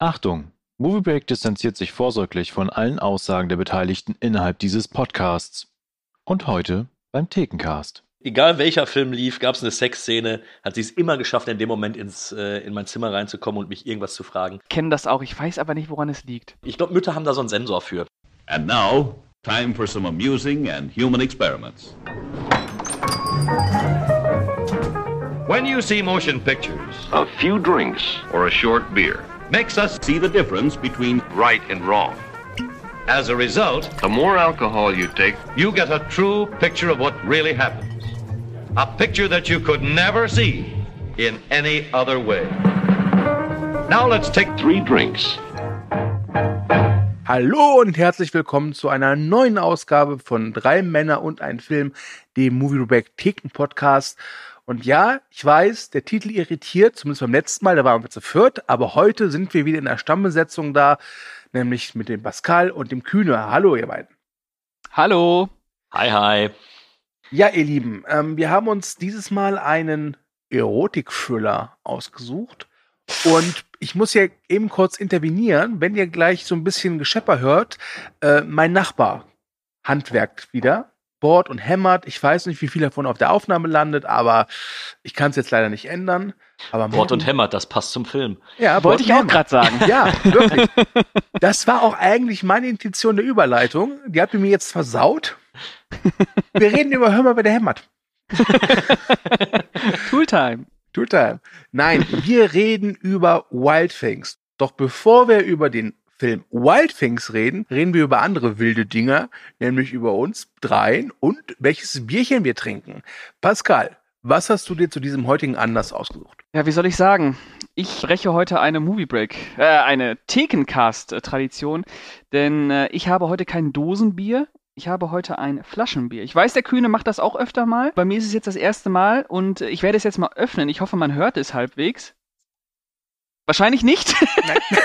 Achtung! Movie Break distanziert sich vorsorglich von allen Aussagen der Beteiligten innerhalb dieses Podcasts. Und heute beim Thekencast. Egal welcher Film lief, gab es eine Sexszene, hat sie es immer geschafft, in dem Moment ins, äh, in mein Zimmer reinzukommen und mich irgendwas zu fragen. kenne das auch, ich weiß aber nicht, woran es liegt. Ich glaube, Mütter haben da so einen Sensor für. And now, time for some amusing and human experiments. When you see motion pictures, A few drinks or a short beer. Makes us See the difference between Right and wrong. as a result, The more alcohol you take, you get a true picture of what really happens. A picture that you could never see in any other way. Now let's take three drinks. Hallo und herzlich willkommen zu einer neuen Ausgabe von Drei Männer und ein Film, dem Movie Reback Theken Podcast. Und ja, ich weiß, der Titel irritiert, zumindest beim letzten Mal, da waren wir zu viert, aber heute sind wir wieder in der Stammbesetzung da, nämlich mit dem Pascal und dem Kühne. Hallo, ihr beiden. Hallo. Hi, hi. Ja, ihr Lieben, ähm, wir haben uns dieses Mal einen Erotik-Thriller ausgesucht. Und ich muss ja eben kurz intervenieren, wenn ihr gleich so ein bisschen Geschepper hört. Äh, mein Nachbar handwerkt wieder, bohrt und hämmert. Ich weiß nicht, wie viel davon auf der Aufnahme landet, aber ich kann es jetzt leider nicht ändern. Aber Wort und hämmert, das passt zum Film. Ja, Wollte ich auch gerade sagen. Ja, wirklich. Das war auch eigentlich meine Intention der Überleitung. Die habt ihr mir jetzt versaut. Wir reden über Hör mal, wer der hämmert. Tooltime. Tooltime. Nein, wir reden über Wild Things. Doch bevor wir über den Film Wild Things reden, reden wir über andere wilde Dinger, nämlich über uns dreien und welches Bierchen wir trinken. Pascal, was hast du dir zu diesem heutigen Anlass ausgesucht? Ja, wie soll ich sagen? Ich breche heute eine Movie Break, äh, eine Thekencast-Tradition, denn äh, ich habe heute kein Dosenbier. Ich habe heute ein Flaschenbier. Ich weiß, der Kühne macht das auch öfter mal. Bei mir ist es jetzt das erste Mal und äh, ich werde es jetzt mal öffnen. Ich hoffe, man hört es halbwegs. Wahrscheinlich nicht.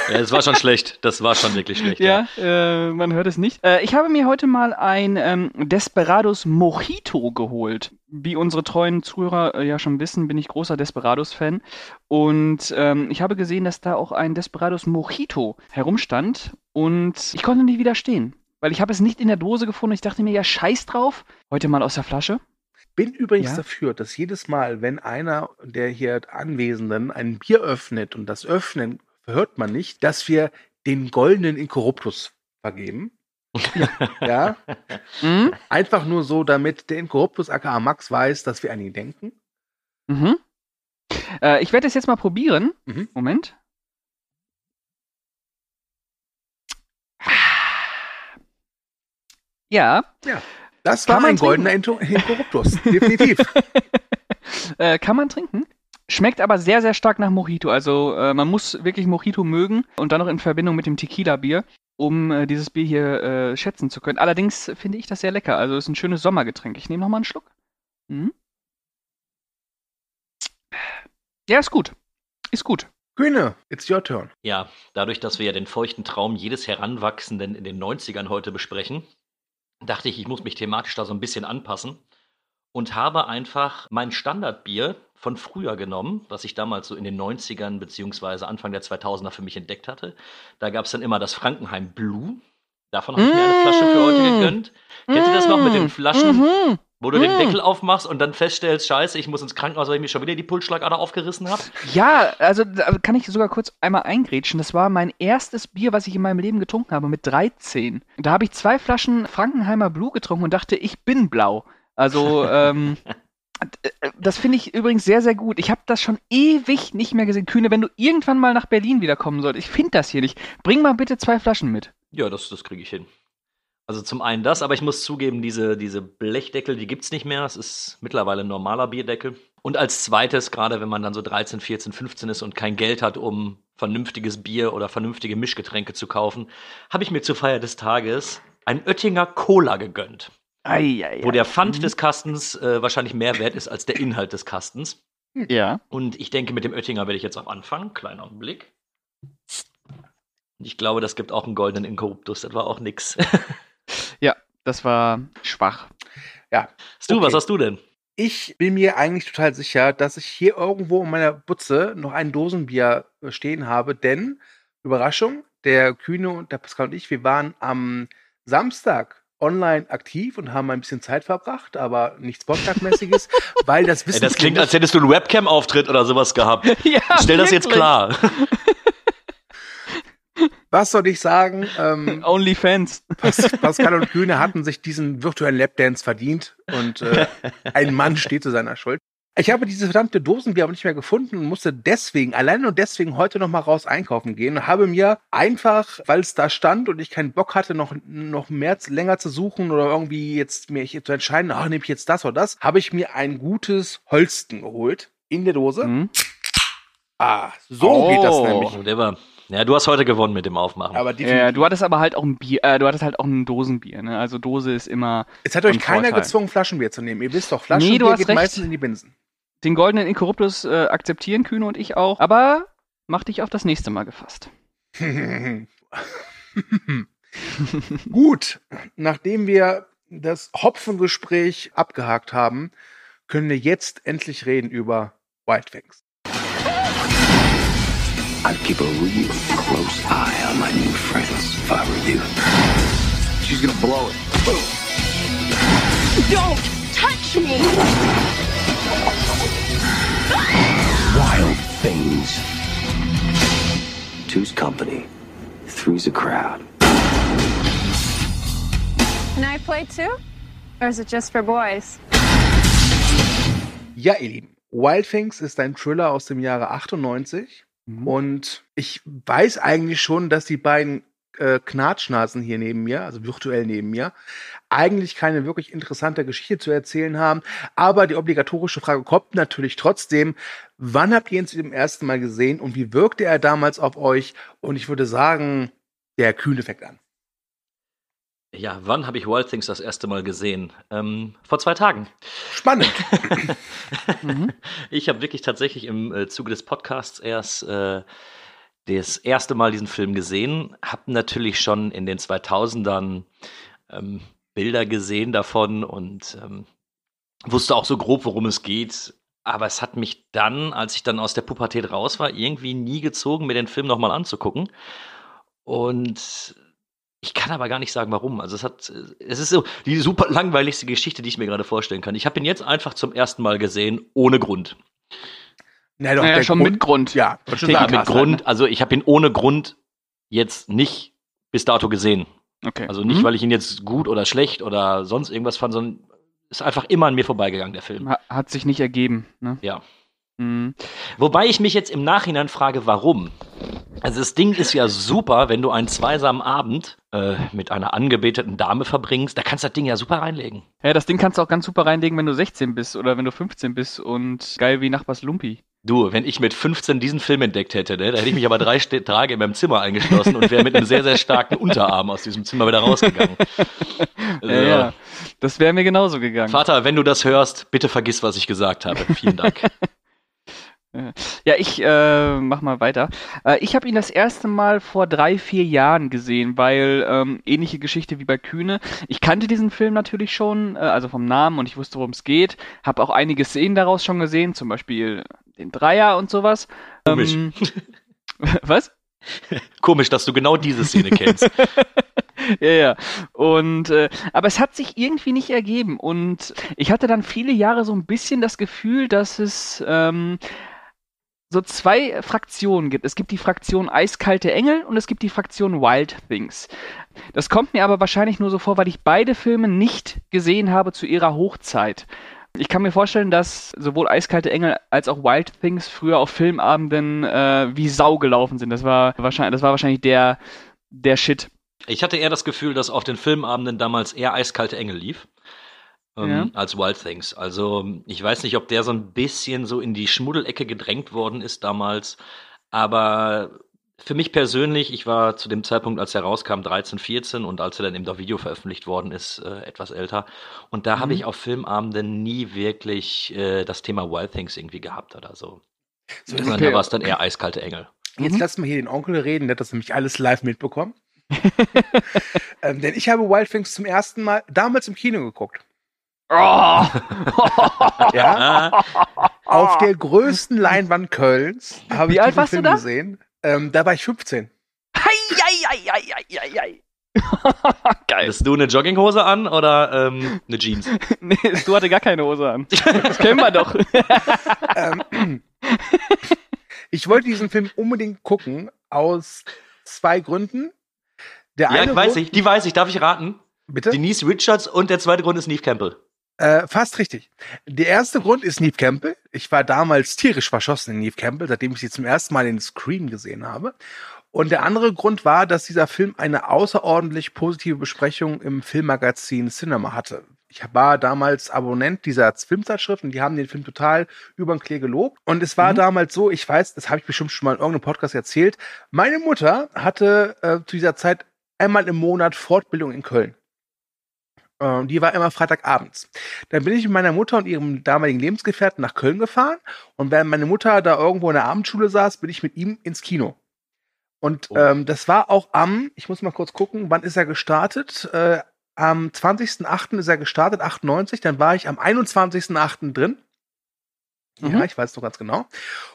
Ja, das war schon schlecht. Das war schon wirklich schlecht. Ja, äh, man hört es nicht. Äh, ich habe mir heute mal ein ähm, Desperados Mojito geholt. Wie unsere treuen Zuhörer äh, ja schon wissen, bin ich großer Desperados-Fan. Und ähm, ich habe gesehen, dass da auch ein Desperados Mojito herumstand. Und ich konnte nicht widerstehen. Weil ich habe es nicht in der Dose gefunden. Ich dachte mir, ja, scheiß drauf. Heute mal aus der Flasche. Bin übrigens Ja? dafür, dass jedes Mal, wenn einer der hier Anwesenden ein Bier öffnet und das Öffnen hört man nicht, dass wir den goldenen Inkorruptus vergeben. ja, Mhm. einfach nur so, damit der Inkorruptus aka Max weiß, dass wir an ihn denken. Mhm. Äh, ich werde es jetzt mal probieren. Mhm. Moment. Ja, Das Kann war man ein goldener Inkorruptus, definitiv. äh, kann man trinken. Schmeckt aber sehr, sehr stark nach Mojito. Also äh, man muss wirklich Mojito mögen und dann noch in Verbindung mit dem Tequila-Bier, um äh, dieses Bier hier äh, schätzen zu können. Allerdings finde ich das sehr lecker. Also ist ein schönes Sommergetränk. Ich nehme noch mal einen Schluck. Mhm. Ja, ist gut. Ist gut. Kühne, it's your turn. Ja, dadurch, dass wir ja den feuchten Traum jedes Heranwachsenden in den 90ern heute besprechen, dachte ich, ich muss mich thematisch da so ein bisschen anpassen und habe einfach mein Standardbier von früher genommen, was ich damals so in den 90ern beziehungsweise Anfang der 2000er für mich entdeckt hatte. Da gab es dann immer das Frankenheim Blue. Davon habe ich mir eine Flasche für heute gegönnt. Kennt ihr das noch mit den Flaschen, Mhm. Wo du den Deckel aufmachst und dann feststellst, scheiße, ich muss ins Krankenhaus, weil ich mir schon wieder die Pulsschlagader aufgerissen habe? Ja, also kann ich sogar kurz einmal eingrätschen. Das war mein erstes Bier, was ich in meinem Leben getrunken habe, mit 13. Da habe ich zwei Flaschen Frankenheimer Blue getrunken und dachte, ich bin blau. Also, ähm, äh, das finde ich übrigens sehr, sehr gut. Ich habe das schon ewig nicht mehr gesehen. Kühne, wenn du irgendwann mal nach Berlin wiederkommen solltest, ich finde das hier nicht. Bring mal bitte zwei Flaschen mit. Ja, das, das kriege ich hin. Also zum einen das, aber ich muss zugeben, diese, diese Blechdeckel, die gibt's nicht mehr. Es ist mittlerweile ein normaler Bierdeckel. Und als zweites, gerade wenn man dann so 13, 14, 15 ist und kein Geld hat, um vernünftiges Bier oder vernünftige Mischgetränke zu kaufen, habe ich mir zur Feier des Tages ein Oettinger Cola gegönnt. Eieiei. Wo der Pfand des Kastens äh, wahrscheinlich mehr wert ist als der Inhalt des Kastens. Ja. Und ich denke, mit dem Oettinger werde ich jetzt auch anfangen. Kleiner Blick. Und ich glaube, das gibt auch einen goldenen Inkorruptus. Das war auch nix. Das war schwach. Ja. Du, Okay. was hast du denn? Ich bin mir eigentlich total sicher, dass ich hier irgendwo in meiner Butze noch ein Dosenbier äh, stehen habe, denn Überraschung, der Kühne und der Pascal und ich, wir waren am Samstag online aktiv und haben ein bisschen Zeit verbracht, aber nichts Podcast-mäßiges, weil das Ey, Wissen. das klingt, als hättest du einen Webcam-Auftritt oder sowas gehabt. ja, Stell das jetzt klar. Was soll ich sagen? Ähm, Onlyfans. Pas Pascal und Kühne hatten sich diesen virtuellen Lapdance verdient und äh, ein Mann steht zu seiner Schuld. Ich habe diese verdammte Dosenbier aber nicht mehr gefunden und musste deswegen, allein und deswegen heute noch mal raus einkaufen gehen und habe mir einfach, weil es da stand und ich keinen Bock hatte, noch, noch mehr, länger zu suchen oder irgendwie jetzt mir zu entscheiden, ach, nehme ich jetzt das oder das, habe ich mir ein gutes Holsten geholt in der Dose. Mhm. Ah, so Oh. geht das nämlich. Oh, der war, ja, du hast heute gewonnen mit dem Aufmachen. Aber Ja, definitiv. du hattest aber halt auch ein Bier, äh, du hattest halt auch ein Dosenbier, ne? Also Dose ist immer es hat euch ein keiner Vorteil. gezwungen, Flaschenbier zu nehmen. Ihr wisst doch, Nee, Flaschenbier du hast geht recht. meistens in die Binsen. den goldenen Inkorruptus äh, akzeptieren, Kühne und ich auch. Aber mach dich auf das nächste Mal gefasst. Gut, nachdem wir das Hopfengespräch abgehakt haben, können wir jetzt endlich reden über Wildfangs. I'd keep a real close eye on my new friends if I were you. She's gonna blow it. Don't touch me! Wild things. Two's company, three's a crowd. Can I play too? Or is it just for boys? Ja, ihr Lieben, Wildfangs ist ein Thriller aus dem Jahre 98 und ich weiß eigentlich schon, dass die beiden äh, Knatschnasen hier neben mir, also virtuell neben mir, eigentlich keine wirklich interessante Geschichte zu erzählen haben. Aber die obligatorische Frage kommt natürlich trotzdem, wann habt ihr ihn zum ersten Mal gesehen und wie wirkte er damals auf euch? Und ich würde sagen, der Kühne fängt an. Ja, wann habe ich Wild Things das erste Mal gesehen? Ähm, vor zwei Tagen. Spannend. Mhm. Ich habe wirklich tatsächlich im äh, Zuge des Podcasts erst äh, das erste Mal diesen Film gesehen. Habe natürlich schon in den 2000ern ähm, Bilder gesehen davon und ähm, wusste auch so grob, worum es geht. Aber es hat mich dann, als ich dann aus der Pubertät raus war, irgendwie nie gezogen, mir den Film nochmal anzugucken. Und ich kann aber gar nicht sagen, warum. Also es hat, es ist so die super langweiligste Geschichte, die ich mir gerade vorstellen kann. Ich habe ihn jetzt einfach zum ersten Mal gesehen, ohne Grund. Na doch, Naja, der schon mit Grund. Ja, schon sagen. mit halt, Grund, also ich habe ihn ohne Grund jetzt nicht bis dato gesehen. Okay. Also nicht, Mhm. weil ich ihn jetzt gut oder schlecht oder sonst irgendwas fand, sondern ist einfach immer an mir vorbeigegangen, der Film. Ha- Hat sich nicht ergeben, ne? Ja. Mhm. Wobei ich mich jetzt im Nachhinein frage, warum. Also das Ding ist ja super, wenn du einen zweisamen Abend äh, mit einer angebeteten Dame verbringst, da kannst du das Ding ja super reinlegen. Ja, das Ding kannst du auch ganz super reinlegen, wenn du 16 bist oder wenn du 15 bist und geil wie Nachbars Lumpi. Du, wenn ich mit 15 diesen Film entdeckt hätte, ne, da hätte ich mich aber drei St Tage in meinem Zimmer eingeschlossen und wäre mit einem sehr, sehr starken Unterarm aus diesem Zimmer wieder rausgegangen. Ja, ja. Das wäre mir genauso gegangen. Vater, wenn du das hörst, bitte vergiss, was ich gesagt habe. Vielen Dank. Ja, ich äh, mach mal weiter. Äh, ich habe ihn das erste Mal vor drei, vier Jahren gesehen, weil ähm, ähnliche Geschichte wie bei Kühne. Ich kannte diesen Film natürlich schon, äh, also vom Namen und ich wusste, worum es geht. Habe auch einige Szenen daraus schon gesehen, zum Beispiel den Dreier und sowas. Komisch. Ähm, was? Komisch, dass du genau diese Szene kennst. Ja, ja. Und äh, aber es hat sich irgendwie nicht ergeben. Und ich hatte dann viele Jahre so ein bisschen das Gefühl, dass es ähm, so zwei Fraktionen gibt. Es gibt die Fraktion Eiskalte Engel und es gibt die Fraktion Wild Things. Das kommt mir aber wahrscheinlich nur so vor, weil ich beide Filme nicht gesehen habe zu ihrer Hochzeit. Ich kann mir vorstellen, dass sowohl Eiskalte Engel als auch Wild Things früher auf Filmabenden äh, wie Sau gelaufen sind. Das war wahrscheinlich, das war wahrscheinlich der, der Shit. Ich hatte eher das Gefühl, dass auf den Filmabenden damals eher eiskalte Engel lief. Ähm, Ja. Als Wild Things. Also, ich weiß nicht, ob der so ein bisschen so in die Schmuddelecke gedrängt worden ist damals. Aber für mich persönlich, ich war zu dem Zeitpunkt, als er rauskam, 13, 14 und als er dann eben auf Video veröffentlicht worden ist, äh, etwas älter. Und da habe Mhm. ich auf Filmabenden nie wirklich äh, das Thema Wild Things irgendwie gehabt oder so. So, Sondern Okay. da war es dann eher eiskalte Engel. Jetzt Mhm. lassen wir hier den Onkel reden, der hat das nämlich alles live mitbekommen. ähm, denn ich habe Wildfings zum ersten Mal damals im Kino geguckt. Oh! Ja, auf der größten Leinwand Kölns habe ich diesen Film da? gesehen. Ähm, da war ich 15. ei, ei, ei, ei. Geil. Hattest du eine Jogginghose an oder ähm, eine Jeans? Nee, du hatte gar keine Hose an. Das kennen wir doch. Ähm, ich wollte diesen Film unbedingt gucken, aus zwei Gründen. Der Ja, eine weiß Grund- ich, die weiß ich. Darf ich raten? Bitte? Denise Richards und der zweite Grund ist Neve Campbell. Äh, fast richtig. Der erste Grund ist Neve Campbell. Ich war damals tierisch verschossen in Neve Campbell, seitdem ich sie zum ersten Mal in Scream gesehen habe. Und der andere Grund war, dass dieser Film eine außerordentlich positive Besprechung im Filmmagazin Cinema hatte. Ich war damals Abonnent dieser Filmzeitschrift und die haben den Film total über den Klee gelobt. Und es war damals so, ich weiß, das habe ich bestimmt schon mal in irgendeinem Podcast erzählt, meine Mutter hatte äh, zu dieser Zeit einmal im Monat Fortbildung in Köln. Ähm, die war immer Freitagabends. Dann bin ich mit meiner Mutter und ihrem damaligen Lebensgefährten nach Köln gefahren und während meine Mutter da irgendwo in der Abendschule saß, bin ich mit ihm ins Kino. Und Oh. ähm, das war auch am, ich muss mal kurz gucken, wann ist er gestartet? Äh, am 20.08. ist er gestartet, 98, dann war ich am 21.08. drin. Ja, Mhm. ich weiß noch ganz genau.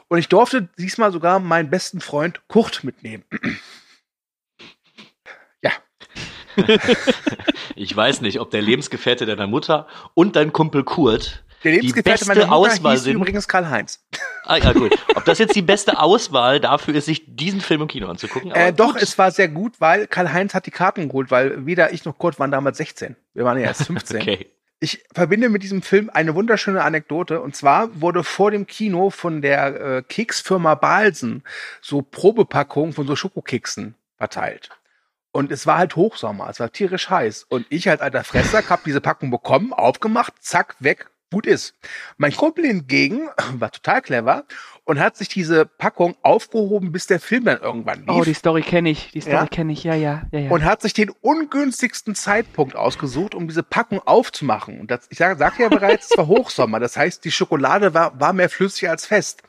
Und ich durfte diesmal sogar meinen besten Freund Kurt mitnehmen. Ich weiß nicht, ob der Lebensgefährte deiner Mutter und dein Kumpel Kurt Der die Lebensgefährte beste meiner Mutter Auswahl sind. übrigens Karl-Heinz. Ah, ja, gut. Ob das jetzt die beste Auswahl dafür ist, sich diesen Film im Kino anzugucken? Äh, doch, gut. es war sehr gut, weil Karl-Heinz hat die Karten geholt, weil weder ich noch Kurt waren damals 16. Wir waren ja erst 15. Okay. Ich verbinde mit diesem Film eine wunderschöne Anekdote. Und zwar wurde vor dem Kino von der äh, Keksfirma Balsen so Probepackungen von so Schokokeksen verteilt. Und es war halt Hochsommer, es war tierisch heiß. Und ich als alter Fresser hab diese Packung bekommen, aufgemacht, zack, weg, gut ist. Mein Kumpel hingegen war total clever und hat sich diese Packung aufgehoben, bis der Film dann irgendwann lief. Oh, die Story kenne ich. Die Story Ja? kenne ich. Ja, ja, ja, ja. und hat sich den ungünstigsten Zeitpunkt ausgesucht, um diese Packung aufzumachen. Und das, ich sage, sagte ja bereits, es war Hochsommer. Das heißt, die Schokolade war, war mehr flüssig als fest.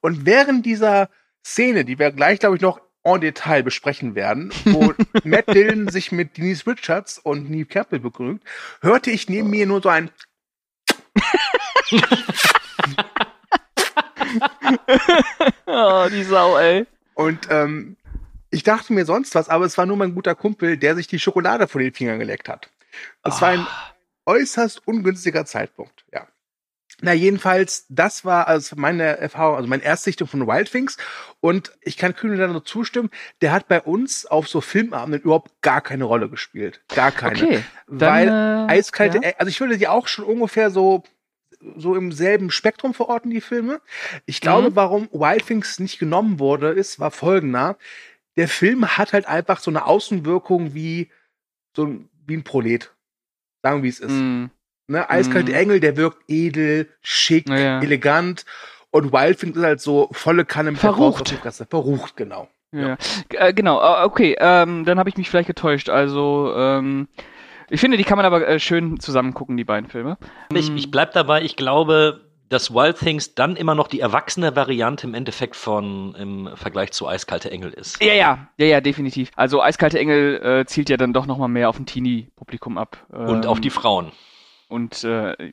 Und während dieser Szene, die wir gleich, glaube ich, noch en Detail besprechen werden, wo Matt Dillon sich mit Denise Richards und Neve Campbell begrüßt, hörte ich neben mir nur so ein oh, die Sau, ey. und ähm, ich dachte mir sonst was, aber es war nur mein guter Kumpel, der sich die Schokolade von den Fingern geleckt hat. Es war ein äußerst ungünstiger Zeitpunkt, ja. Na, jedenfalls, das war also meine Erfahrung, also meine Erstsichtung von Wild Things. Und ich kann Kühne da nur zustimmen, der hat bei uns auf so Filmabenden überhaupt gar keine Rolle gespielt. Gar keine. Okay. Dann, Weil äh, eiskalte, ja. also ich würde die auch schon ungefähr so, so im selben Spektrum verorten, die Filme. Ich glaube, Mhm. warum Wild Things nicht genommen wurde, ist, war folgender. Der Film hat halt einfach so eine Außenwirkung wie so ein, wie ein Prolet. Sagen wir, wie es ist. Mm, Ne? Eiskalte Mhm. Engel, der wirkt edel, schick, Ja, ja. elegant. Und Wildfing ist halt so volle Kanne mit der Verrucht. die Fresse. Verrucht, genau. ja. Äh, genau, äh, okay, ähm, dann habe ich mich vielleicht getäuscht. Also, ähm, ich finde, die kann man aber äh, schön zusammen gucken, die beiden Filme. Ich, ich bleib dabei, ich glaube, dass Wild Things dann immer noch die erwachsene Variante im Endeffekt von im Vergleich zu Eiskalte Engel ist. Ja, ja, ja, ja, definitiv. Also Eiskalte Engel äh, zielt ja dann doch noch mal mehr auf ein Teenie-Publikum ab. Und Ähm, auf die Frauen. Und äh,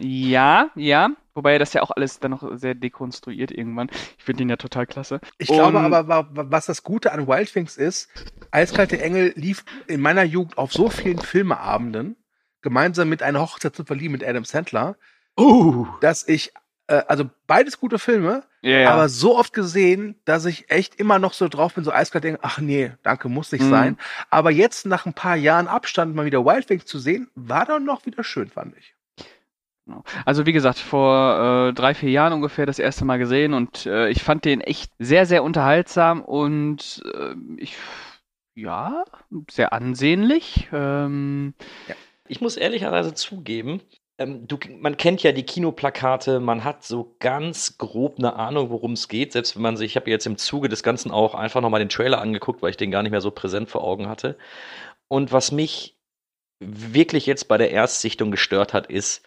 ja, ja. Wobei das ja auch alles dann noch sehr dekonstruiert irgendwann. Ich finde den ja total klasse. Ich glaube Und- aber, wa- wa- was das Gute an Wildfings ist, Eiskalte Engel lief in meiner Jugend auf so vielen Filmeabenden, gemeinsam mit einer Hochzeit zu verlieben mit Adam Sandler, Uh. dass ich, äh, also beides gute Filme, Ja, ja. aber so oft gesehen, dass ich echt immer noch so drauf bin, so eiskalt denke, ach nee, danke, muss nicht Mhm. sein. Aber jetzt nach ein paar Jahren Abstand mal wieder Wildwings zu sehen, war dann noch wieder schön, fand ich. Genau. Also wie gesagt, vor äh, drei, vier Jahren ungefähr das erste Mal gesehen und äh, ich fand den echt sehr, sehr unterhaltsam und äh, ich, ja, sehr ansehnlich. Ähm, Ich muss ehrlicherweise zugeben, ähm, du, man kennt ja die Kinoplakate, man hat so ganz grob eine Ahnung, worum es geht, selbst wenn man sich, ich habe jetzt im Zuge des Ganzen auch einfach nochmal den Trailer angeguckt, weil ich den gar nicht mehr so präsent vor Augen hatte. Und was mich wirklich jetzt bei der Erstsichtung gestört hat, ist,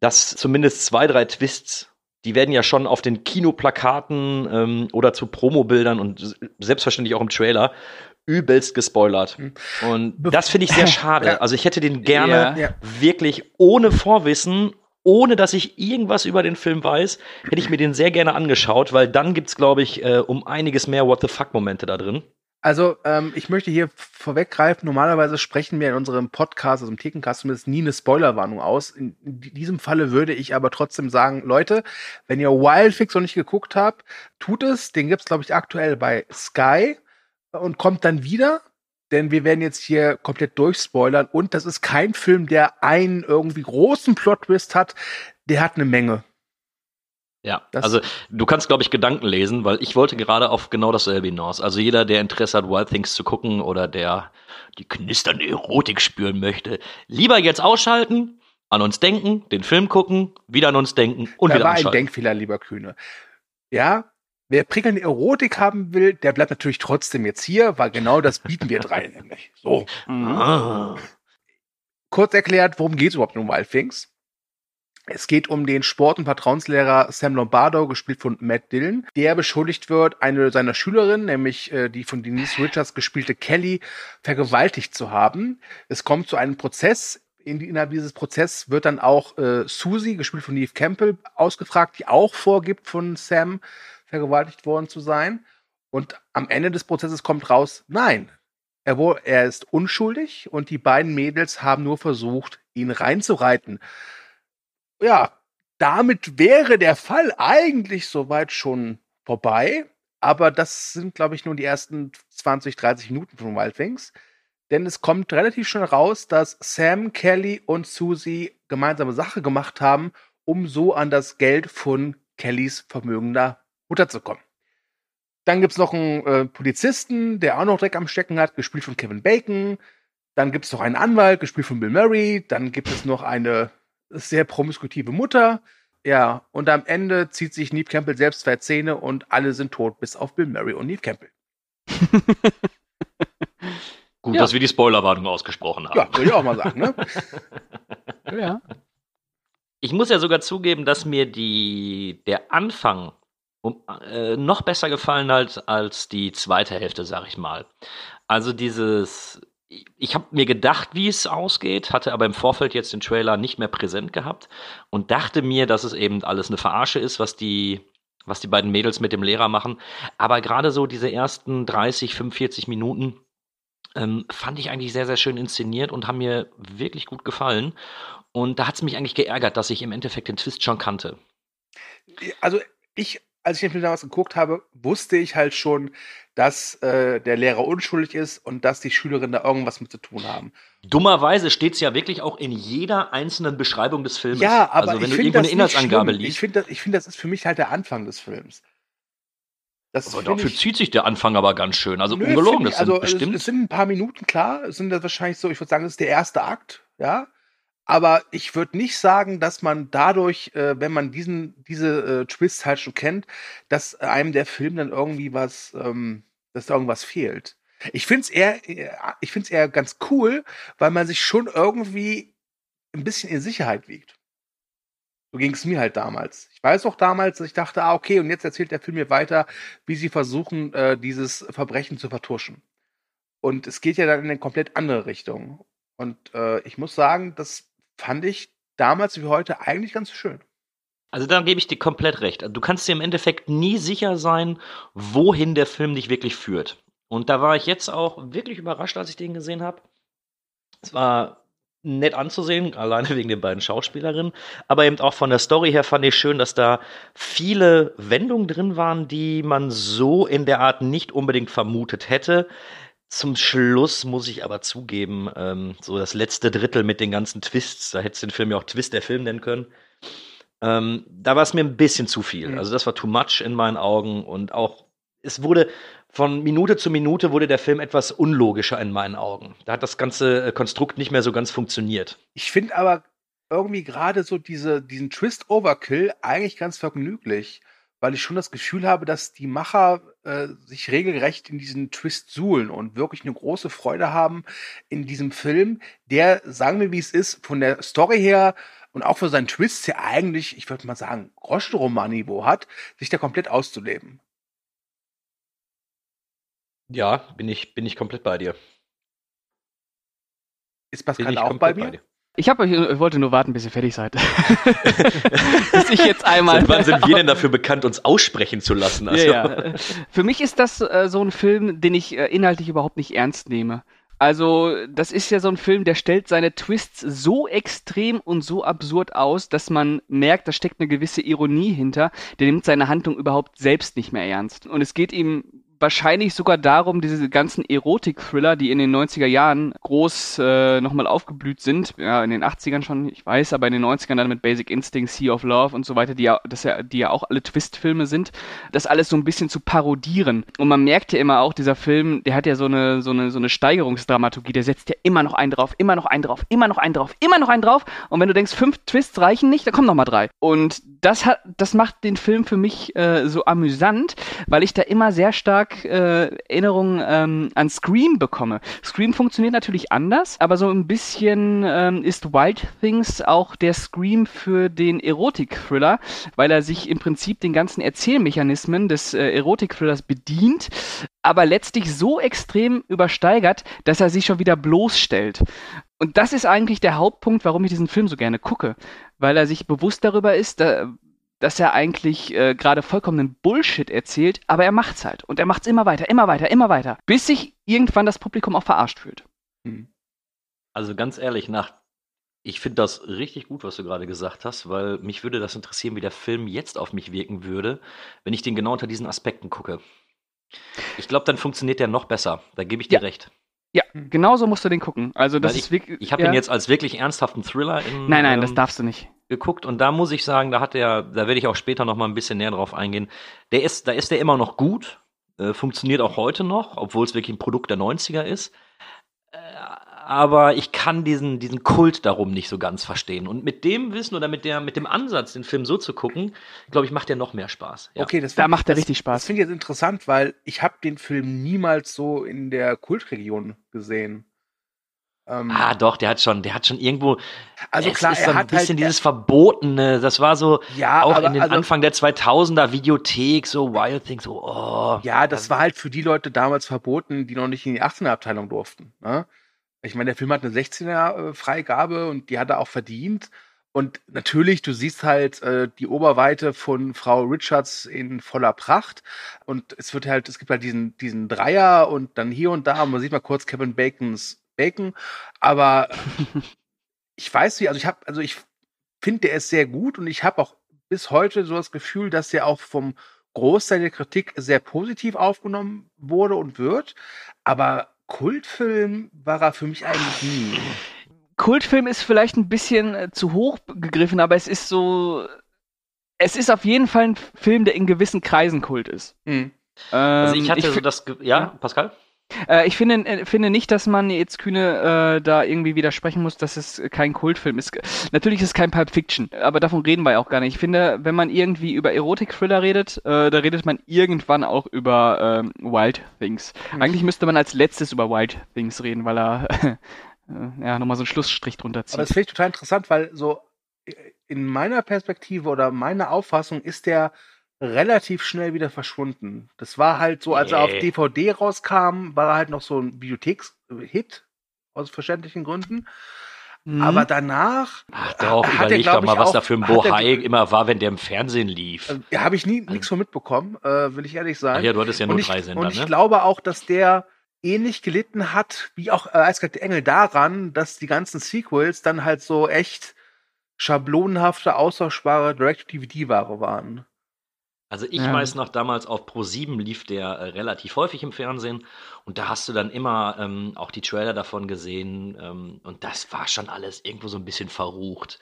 dass zumindest zwei, drei Twists, die werden ja schon auf den Kinoplakaten ähm, oder zu Promobildern und selbstverständlich auch im Trailer übelst gespoilert. Hm. Und das finde ich sehr schade. Also ich hätte den gerne Ja. Ja. wirklich ohne Vorwissen, ohne dass ich irgendwas über den Film weiß, hätte ich mir den sehr gerne angeschaut, weil dann gibt's, glaube ich, äh, um einiges mehr What the fuck-Momente da drin. Also, ähm, ich möchte hier vorweggreifen, normalerweise sprechen wir in unserem Podcast, also im Thekencast zumindest nie eine Spoilerwarnung aus. In, in diesem Falle würde ich aber trotzdem sagen, Leute, wenn ihr Wildfix noch nicht geguckt habt, tut es. Den gibt's glaube ich, aktuell bei Sky und kommt dann wieder. Denn wir werden jetzt hier komplett durchspoilern. Und das ist kein Film, der einen irgendwie großen Plot-Twist hat. Der hat eine Menge. Ja, Das- also du kannst, glaube ich, Gedanken lesen, weil ich wollte gerade auf genau dasselbe hinaus. Also jeder, der Interesse hat, Wild Things zu gucken oder der die knisternde Erotik spüren möchte, lieber jetzt ausschalten, an uns denken, den Film gucken, wieder an uns denken und da wieder war ein. Denkfehler, lieber Kühne. Ja, wer prickelnde Erotik haben will, der bleibt natürlich trotzdem jetzt hier, weil genau das bieten wir drei nämlich. So. Ah. Kurz erklärt, worum geht es überhaupt in Wild Things? Es geht um den Sport- und Vertrauenslehrer Sam Lombardo, gespielt von Matt Dillon, der beschuldigt wird, eine seiner Schülerinnen, nämlich äh, die von Denise Richards gespielte Kelly, vergewaltigt zu haben. Es kommt zu einem Prozess. In, innerhalb dieses Prozesses wird dann auch äh, Susie, gespielt von Neve Campbell, ausgefragt, die auch vorgibt, von Sam vergewaltigt worden zu sein. Und am Ende des Prozesses kommt raus, nein, er, er ist unschuldig und die beiden Mädels haben nur versucht, ihn reinzureiten. Ja, damit wäre der Fall eigentlich soweit schon vorbei. Aber das sind, glaube ich, nur die ersten 20, 30 Minuten von Wild Things. Denn es kommt relativ schnell raus, dass Sam, Kelly und Susie gemeinsame Sache gemacht haben, um so an das Geld von Kellys vermögender Mutter zu kommen. Dann gibt's noch einen äh, Polizisten, der auch noch Dreck am Stecken hat, gespielt von Kevin Bacon. Dann gibt's noch einen Anwalt, gespielt von Bill Murray. Dann gibt es noch eine sehr promiskutive Mutter. Ja, und am Ende zieht sich Neve Campbell selbst zwei Zähne und alle sind tot, bis auf Bill Murray und Neve Campbell. Gut, Ja. dass wir die Spoilerwarnung ausgesprochen haben. Ja, würde ich auch mal sagen, ne? Ja. Ich muss ja sogar zugeben, dass mir die, der Anfang um, äh, noch besser gefallen hat als die zweite Hälfte, sag ich mal. Also dieses, ich habe mir gedacht, wie es ausgeht, hatte aber im Vorfeld jetzt den Trailer nicht mehr präsent gehabt und dachte mir, dass es eben alles eine Verarsche ist, was die, was die beiden Mädels mit dem Lehrer machen. Aber gerade so diese ersten 30, 45 Minuten ähm, fand ich eigentlich sehr, sehr schön inszeniert und haben mir wirklich gut gefallen. Und da hat es mich eigentlich geärgert, dass ich im Endeffekt den Twist schon kannte. Also ich, als ich den Film damals geguckt habe, wusste ich halt schon, dass äh, der Lehrer unschuldig ist und dass die Schülerinnen da irgendwas mit zu tun haben. Dummerweise steht es ja wirklich auch in jeder einzelnen Beschreibung des Films. Ja, aber also wenn ich du irgendwo eine Inhaltsangabe schlimm. Ich liest, finde, das, ich finde, das ist für mich halt der Anfang des Films. Das aber dafür ich- zieht sich der Anfang aber ganz schön. Also Nö, ungelogen, das sind also es, bestimmt. es sind ein paar Minuten klar, es sind das wahrscheinlich so, ich würde sagen, das ist der erste Akt, ja. Aber ich würde nicht sagen, dass man dadurch, äh, wenn man diesen, diese äh, Twists halt schon kennt, dass einem der Film dann irgendwie was, ähm, dass da irgendwas fehlt. Ich finde es eher, äh, ich finde es eher ganz cool, weil man sich schon irgendwie ein bisschen in Sicherheit wiegt. So ging es mir halt damals. Ich weiß auch damals, dass ich dachte, ah, okay, und jetzt erzählt der Film mir weiter, wie sie versuchen, äh, dieses Verbrechen zu vertuschen. Und es geht ja dann in eine komplett andere Richtung. Und äh, ich muss sagen, das fand ich damals wie heute eigentlich ganz schön. Also da gebe ich dir komplett recht. Du kannst dir im Endeffekt nie sicher sein, wohin der Film dich wirklich führt. Und da war ich jetzt auch wirklich überrascht, als ich den gesehen habe. Es war nett anzusehen, alleine wegen den beiden Schauspielerinnen. Aber eben auch von der Story her fand ich schön, dass da viele Wendungen drin waren, die man so in der Art nicht unbedingt vermutet hätte. Zum Schluss muss ich aber zugeben, ähm, so das letzte Drittel mit den ganzen Twists, da hättest du den Film ja auch Twist der Film nennen können. Ähm, da war es mir ein bisschen zu viel. Mhm. Also das war too much in meinen Augen und auch es wurde von Minute zu Minute wurde der Film etwas unlogischer in meinen Augen. Da hat das ganze äh, Konstrukt nicht mehr so ganz funktioniert. Ich finde aber irgendwie gerade so diese, diesen Twist-Overkill eigentlich ganz vergnüglich, weil ich schon das Gefühl habe, dass die Macher äh, sich regelrecht in diesen Twist suhlen und wirklich eine große Freude haben in diesem Film, der, sagen wir wie es ist, von der Story her und auch für seinen Twist her eigentlich, ich würde mal sagen, Groschenroman-Niveau hat, sich da komplett auszuleben. Ja, bin ich, bin ich komplett bei dir. Ist Pascal auch bei mir? dir. Ich, hab, euch- ich wollte nur warten, bis ihr fertig seid. bis ich jetzt einmal. Seit wann sind wir denn dafür bekannt, uns aussprechen zu lassen? Also, Ja, ja. Für mich ist das äh, so ein Film, den ich äh, inhaltlich überhaupt nicht ernst nehme. Also, das ist ja so ein Film, der stellt seine Twists so extrem und so absurd aus, dass man merkt, da steckt eine gewisse Ironie hinter. Der nimmt seine Handlung überhaupt selbst nicht mehr ernst. Und es geht ihm wahrscheinlich sogar darum, diese ganzen Erotik-Thriller, die in den 90er Jahren groß äh, nochmal aufgeblüht sind, ja, in den 80ern schon, ich weiß, aber in den 90ern dann mit Basic Instinct, Sea of Love und so weiter, die ja, das ja, die ja auch alle Twist-Filme sind, das alles so ein bisschen zu parodieren. Und man merkt ja immer auch, dieser Film, der hat ja so eine, so eine, so eine Steigerungsdramaturgie, der setzt ja immer noch einen drauf, immer noch einen drauf, immer noch einen drauf, immer noch einen drauf. Und wenn du denkst, fünf Twists reichen nicht, dann kommen noch mal drei. Und das hat, das macht den Film für mich äh, so amüsant, weil ich da immer sehr stark äh, Erinnerungen ähm, an Scream bekomme. Scream funktioniert natürlich anders, aber so ein bisschen ähm, ist Wild Things auch der Scream für den Erotik-Thriller, weil er sich im Prinzip den ganzen Erzählmechanismen des äh, Erotik-Thrillers bedient, aber letztlich so extrem übersteigert, dass er sich schon wieder bloßstellt. Und das ist eigentlich der Hauptpunkt, warum ich diesen Film so gerne gucke, weil er sich bewusst darüber ist, da, dass er eigentlich äh, gerade vollkommenen Bullshit erzählt, aber er macht's halt. Und er macht's immer weiter, immer weiter, immer weiter, bis sich irgendwann das Publikum auch verarscht fühlt. Also ganz ehrlich, nach, ich finde das richtig gut, was du gerade gesagt hast, weil mich würde das interessieren, wie der Film jetzt auf mich wirken würde, wenn ich den genau unter diesen Aspekten gucke. Ich glaube, dann funktioniert der noch besser. Da gebe ich dir Ja. recht. Ja, genauso musst du den gucken. Also das Weil ist wirklich. Ich habe ja. ihn jetzt als wirklich ernsthaften Thriller in, Nein, nein, das ähm, darfst du nicht. Geguckt und da muss ich sagen, da hat er, da werde ich auch später noch mal ein bisschen näher drauf eingehen. Der ist, da ist der immer noch gut, äh, funktioniert auch heute noch, obwohl es wirklich ein Produkt der 90er ist. Äh, aber ich kann diesen, diesen Kult darum nicht so ganz verstehen. Und mit dem Wissen oder mit, der, mit dem Ansatz, den Film so zu gucken, glaube ich, macht der noch mehr Spaß. Ja. Okay, das Da macht er das- richtig Spaß. Das finde ich jetzt interessant, weil ich habe den Film niemals so in der Kultregion gesehen. Ähm, Ah, doch, der hat schon, der hat schon irgendwo. also es klar, ist er so ein hat bisschen halt dieses Verbotene. Das war so ja, auch aber, in den also, Anfang der 2000er Videothek, so Wild Things, so, oh. Ja, das war halt für die Leute damals verboten, die noch nicht in die 18er Abteilung durften. Ne? Ich meine, der Film hat eine 16er äh, Freigabe und die hat er auch verdient. Und natürlich, du siehst halt äh, die Oberweite von Frau Richards in voller Pracht. Und es wird halt, es gibt halt diesen, diesen Dreier und dann hier und da, man sieht mal kurz Kevin Bacons Bacon. Aber ich weiß nicht, also ich habe, also ich finde, der ist sehr gut und ich habe auch bis heute so das Gefühl, dass der auch vom Großteil der Kritik sehr positiv aufgenommen wurde und wird. Aber Kultfilm war er für mich eigentlich nie. Kultfilm ist vielleicht ein bisschen äh, zu hoch gegriffen, aber es ist so. Es ist auf jeden Fall ein Film, der in gewissen Kreisen Kult ist. Hm. Also ich Ähm, hatte so fi- das, Ge- ja, Pascal? Äh, ich finde, äh, finde nicht, dass man jetzt Kühne äh, da irgendwie widersprechen muss, dass es kein Kultfilm ist. Natürlich ist es kein Pulp Fiction, aber davon reden wir ja auch gar nicht. Ich finde, wenn man irgendwie über Erotik-Thriller redet, äh, da redet man irgendwann auch über ähm, Wild Things. Hm. Eigentlich müsste man als letztes über Wild Things reden, weil er äh, ja nochmal so einen Schlussstrich drunter zieht. Aber das finde ich total interessant, weil so äh, in meiner Perspektive oder meiner Auffassung ist der relativ schnell wieder verschwunden. Das war halt so, als er auf. DVD rauskam, war er halt noch so ein Videotheks-Hit, aus verständlichen Gründen. Mhm. Aber danach Ach doch, hat er, überleg glaub doch mal, ich, was auch- da für ein hat er- Bohai immer war, wenn der im Fernsehen lief. äh, habe ich nie nichts von mitbekommen, äh, will ich ehrlich Ach sagen. ja, du hattest ja nur und ich, drei Sender, und ich ne? glaube auch, dass der ähnlich gelitten hat, wie auch äh, Eiskalt Engel daran, dass die ganzen Sequels dann halt so echt schablonenhafte, austauschbare Direct-DVD-Ware waren. Also ich Ja. weiß noch, damals auf Pro7 lief der äh, relativ häufig im Fernsehen und da hast du dann immer ähm, auch die Trailer davon gesehen ähm, und das war schon alles irgendwo so ein bisschen verrucht.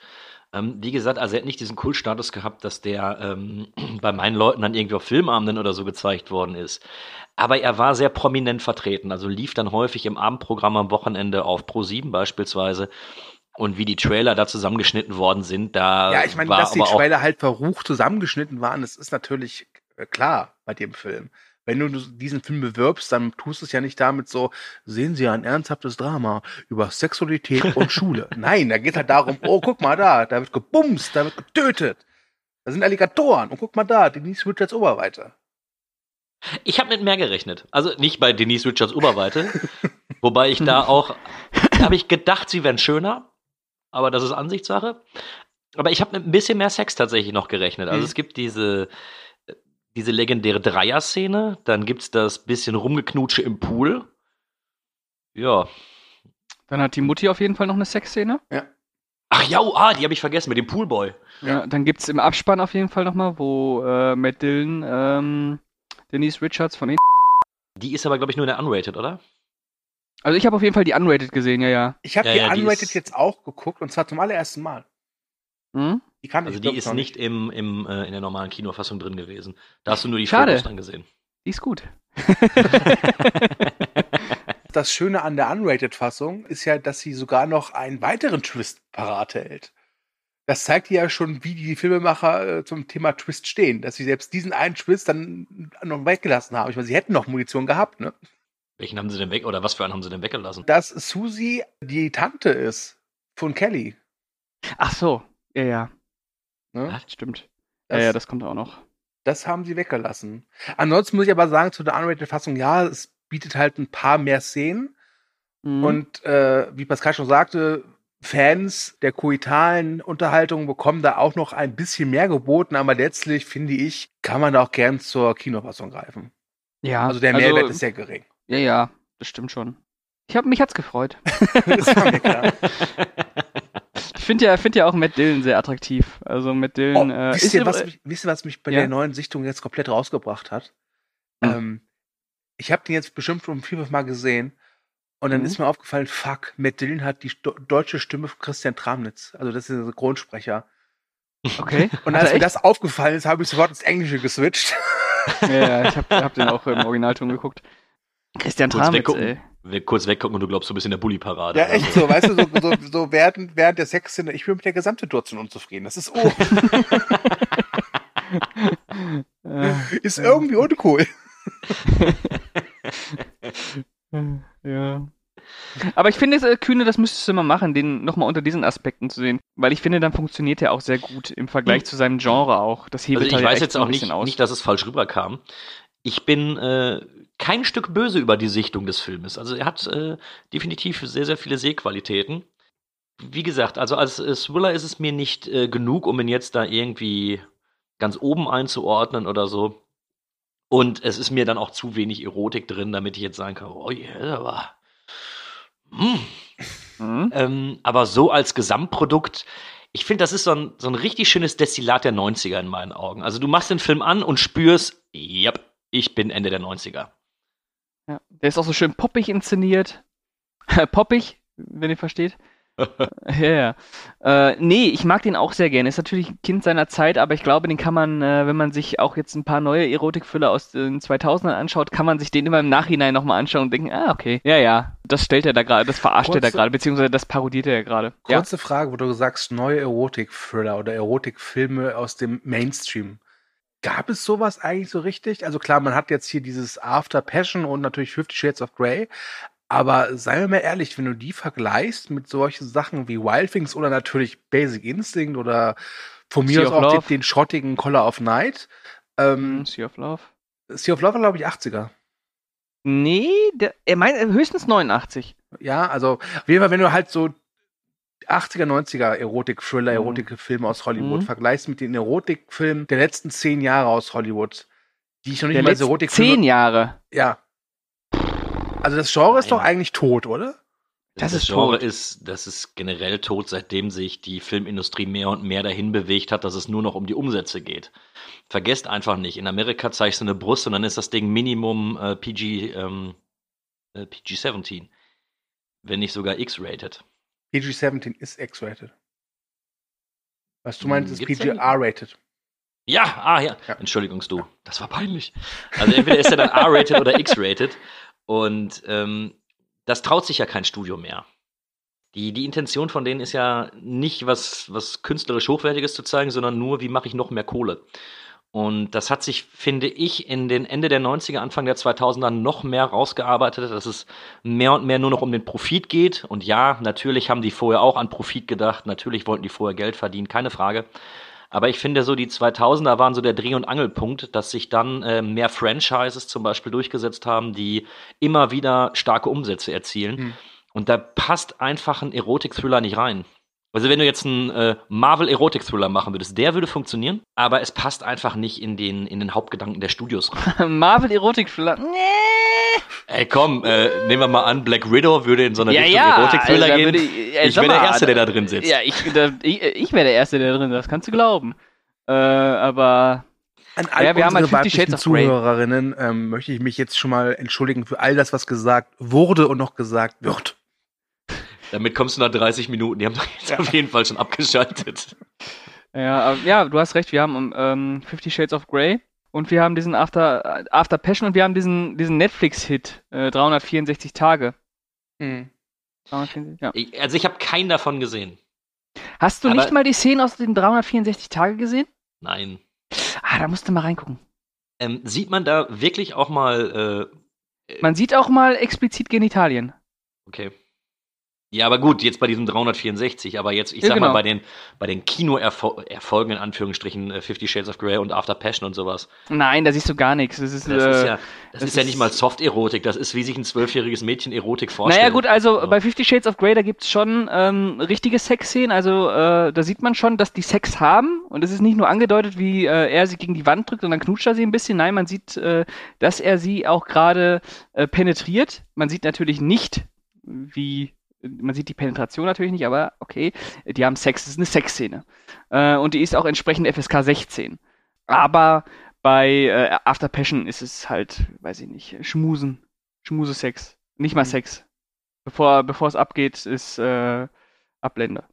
Ähm, wie gesagt, also er hat nicht diesen Kultstatus gehabt, dass der ähm, bei meinen Leuten dann irgendwie auf Filmabenden oder so gezeigt worden ist. Aber er war sehr prominent vertreten, also lief dann häufig im Abendprogramm am Wochenende auf Pro7 beispielsweise. Und wie die Trailer da zusammengeschnitten worden sind, da ja, ich meine, dass die Trailer halt verrucht zusammengeschnitten waren, das ist natürlich äh, klar bei dem Film. Wenn du diesen Film bewirbst, dann tust du es ja nicht damit so, sehen Sie ein ernsthaftes Drama über Sexualität und Schule. Nein, da geht halt darum, oh, guck mal da, da wird gebumst, da wird getötet. Da sind Alligatoren und guck mal da, Denise Richards Oberweite. Ich habe mit mehr gerechnet. Also nicht bei Denise Richards Oberweite. wobei ich da auch, da habe ich gedacht, sie wären schöner. Aber das ist Ansichtssache. Aber ich habe mit ein bisschen mehr Sex tatsächlich noch gerechnet. Also Mhm. es gibt diese, diese legendäre Dreier-Szene, dann gibt es das bisschen Rumgeknutsche im Pool. Ja. Dann hat die Mutti auf jeden Fall noch eine Sexszene. Ach ja, oh, ah, die habe ich vergessen mit dem Poolboy. Ja. Dann gibt es im Abspann auf jeden Fall nochmal, wo äh, Matt Dillon ähm, Denise Richards von den. Die ist aber, glaube ich, nur in der Unrated, oder? Also ich habe auf jeden Fall die Unrated gesehen, ja, ja. Ich habe Ja, die ja, die Unrated ist- jetzt auch geguckt und zwar zum allerersten Mal. Hm? Die kannte Also ich die ist nicht im, im, äh, in der normalen Kinofassung drin gewesen. Da hast du nur die Schade. Fotos dann gesehen. Die ist gut. Das Schöne an der Unrated-Fassung ist ja, dass sie sogar noch einen weiteren Twist parat hält. Das zeigt ja schon, wie die Filmemacher äh, zum Thema Twist stehen, dass sie selbst diesen einen Twist dann noch weggelassen haben. Ich meine, sie hätten noch Munition gehabt, ne? Welchen haben sie denn weg, oder was für einen haben sie denn weggelassen? Dass Susie die Tante ist von Kelly. Ach so, ja, ja, Ne? stimmt. Das, ja, ja, das kommt auch noch. das haben sie weggelassen. Ansonsten muss ich aber sagen, zu der Unrated-Fassung, ja, es bietet halt ein paar mehr Szenen. Mhm. Und äh, wie Pascal schon sagte, Fans der koitalen Unterhaltung bekommen da auch noch ein bisschen mehr geboten, aber letztlich finde ich, kann man da auch gern zur Kinofassung greifen. ja, Also der Mehrwert ist sehr gering. Ja, ja, das stimmt schon. Ich hab, mich hat's gefreut. das war mir klar. Ich finde ja, find ja auch Matt Dillon sehr attraktiv. Also Matt Oh, Dillon äh, wisst, ist ihr, was mich, wisst ihr, was mich bei Ja? der neuen Sichtung jetzt komplett rausgebracht hat? Hm. Ähm, ich habe den jetzt bestimmt schon vier, fünf Mal gesehen und dann Mhm. ist mir aufgefallen, fuck, Matt Dillon hat die sto- deutsche Stimme von Christian Tramnitz. Also das ist der Synchronsprecher. Okay. Und als mir das aufgefallen ist, habe ich sofort ins Englische geswitcht. Ja, ja, ich hab, hab den auch im Originalton geguckt. Christian Kurz Tramitz, weggucken. ey. Kurz weggucken und du glaubst, du bist in der Bulli-Parade. Ja, echt so, weißt du, so, so, so während, während der Sexszene, ich bin mit der Gesamtsituation unzufrieden. Das ist, oh, ist irgendwie uncool. ja. Aber ich finde, äh, Kühne, das müsstest du mal machen, den nochmal unter diesen Aspekten zu sehen. Weil ich finde, dann funktioniert er auch sehr gut im Vergleich zu seinem Genre auch. Das Also hebelt ich halt ja weiß jetzt auch nicht, aus. nicht, dass es falsch rüberkam. Ich bin äh, kein Stück böse über die Sichtung des Filmes. Also er hat äh, definitiv sehr, sehr viele Sehqualitäten. Wie gesagt, also als äh, Thriller ist es mir nicht äh, genug, um ihn jetzt da irgendwie ganz oben einzuordnen oder so. Und es ist mir dann auch zu wenig Erotik drin, damit ich jetzt sagen kann, oh yeah, aber. Hm. Mhm. Ähm, aber so als Gesamtprodukt, ich finde, das ist so ein, so ein richtig schönes Destillat der 90er in meinen Augen. Also du machst den Film an und spürst, ja, ich bin Ende der 90er. Ja. Der ist auch so schön poppig inszeniert. poppig, wenn ihr versteht. ja, ja. Äh, nee, ich mag den auch sehr gerne. Ist natürlich ein Kind seiner Zeit, aber ich glaube, den kann man, äh, wenn man sich auch jetzt ein paar neue Erotikfüller aus den 2000ern anschaut, kann man sich den immer im Nachhinein nochmal anschauen und denken, ah, okay, ja, ja, das stellt er da gerade, das verarscht er da Kurze- gerade, beziehungsweise das parodiert er ja gerade. Ja? Kurze Frage, wo du sagst, neue Erotik-Thriller oder Erotikfilme aus dem Mainstream. Gab es sowas eigentlich so richtig? Also klar, man hat jetzt hier dieses After Passion und natürlich Fifty Shades of Grey. Aber seien wir mal ehrlich, wenn du die vergleichst mit solchen Sachen wie Wild Things oder natürlich Basic Instinct oder von mir aus auch den, den schrottigen Color of Night. Ähm, Hm, Sea of Love. sea of Love war, glaube ich, 80er. Nee, der, er meint äh, höchstens 89. Ja, also auf jeden Fall, wenn du halt so 80er, 90er Erotik-Thriller, Mhm. Erotik-Filme aus Hollywood Mhm. vergleichst mit den Erotikfilmen der letzten zehn Jahre aus Hollywood, die ich noch nicht Der mal als Erotikfilme... zehn Jahre. Ja. Also das Genre ist doch Nein. eigentlich tot, oder? Das ist Genre tot. ist, das ist generell tot, seitdem sich die Filmindustrie mehr und mehr dahin bewegt hat, dass es nur noch um die Umsätze geht. Vergesst einfach nicht, in Amerika zeigst du eine Brust und dann ist das Ding Minimum äh, PG, ähm, äh, PG-17. Wenn nicht sogar X-rated. PG-17 ist X-rated. Was du meinst, Hm, ist gibt's denn- PG-R-rated. Ja, ah ja. Ja. Entschuldigungst du. Das war peinlich. Also entweder ist er dann R-rated oder X-rated. Und ähm, das traut sich ja kein Studio mehr. Die, die Intention von denen ist ja nicht, was, was künstlerisch Hochwertiges zu zeigen, sondern nur, wie mache ich noch mehr Kohle. Und das hat sich, finde ich, in den Ende der 90er, Anfang der 2000er noch mehr rausgearbeitet, dass es mehr und mehr nur noch um den Profit geht. Und ja, natürlich haben die vorher auch an Profit gedacht, natürlich wollten die vorher Geld verdienen, keine Frage. Aber ich finde so, die 2000er waren so der Dreh- und Angelpunkt, dass sich dann äh, mehr Franchises zum Beispiel durchgesetzt haben, die immer wieder starke Umsätze erzielen. Hm. Und da passt einfach ein Erotik-Thriller nicht rein. Also wenn du jetzt einen äh, Marvel-Erotik-Thriller machen würdest, der würde funktionieren, aber es passt einfach nicht in den, in den Hauptgedanken der Studios rein. Marvel Erotik-Thriller. Nee. Ey, komm, äh, nehmen wir mal an, Black Widow würde in so eine Ja, Richtung ja. Erotik-Thriller also gehen. ich äh, ich wäre der Erste, der da drin sitzt. Ja, ich, da, ich, ich wäre der Erste, der da drin sitzt, das kannst du glauben. Äh, aber An all Ja, wir haben unsere halt Fifty weiblichen. Zuhörerinnen ähm, möchte ich mich jetzt schon mal entschuldigen für all das, was gesagt wurde und noch gesagt wird. Damit kommst du nach 30 Minuten. Die haben doch jetzt auf jeden Fall schon abgeschaltet. Ja, aber, ja, du hast recht, wir haben ähm, Fifty Shades of Grey und wir haben diesen After, After Passion und wir haben diesen, diesen Netflix-Hit, äh, 364 Tage. 364, ja. Ich, also ich habe keinen davon gesehen. Hast du Aber- nicht mal die Szenen aus den 364 Tage gesehen? Nein. Ah, da musst du mal reingucken. Ähm, sieht man da wirklich auch mal, äh, Man sieht auch mal explizit Genitalien. okay. Ja, aber gut, jetzt bei diesem 364, aber jetzt, ich Ja, sag genau. mal, bei den, bei den Kinoerfolgen, in Anführungsstrichen, äh, Fifty Shades of Grey und After Passion und sowas. Nein, da siehst du gar nichts. Das ist, Das äh, ist ja, das das ist ja nicht mal Soft-Erotik, das ist, wie sich ein zwölfjähriges Mädchen Erotik vorstellt. Naja gut, also Ja. bei Fifty Shades of Grey, da gibt's schon ähm, richtige Sexszenen. Also äh, da sieht man schon, dass die Sex haben. Und es ist nicht nur angedeutet, wie äh, er sie gegen die Wand drückt und dann knutscht er sie ein bisschen. Nein, man sieht, äh, dass er sie auch gerade äh, penetriert. Man sieht natürlich nicht, wie... Man sieht die Penetration natürlich nicht, aber okay, die haben Sex, das ist eine Sexszene. Äh, und die ist auch entsprechend FSK 16. Aber bei äh, After Passion ist es halt, weiß ich nicht, Schmusen. Schmusesex. Nicht mal Sex. Bevor, bevor es abgeht, ist äh, Abblende.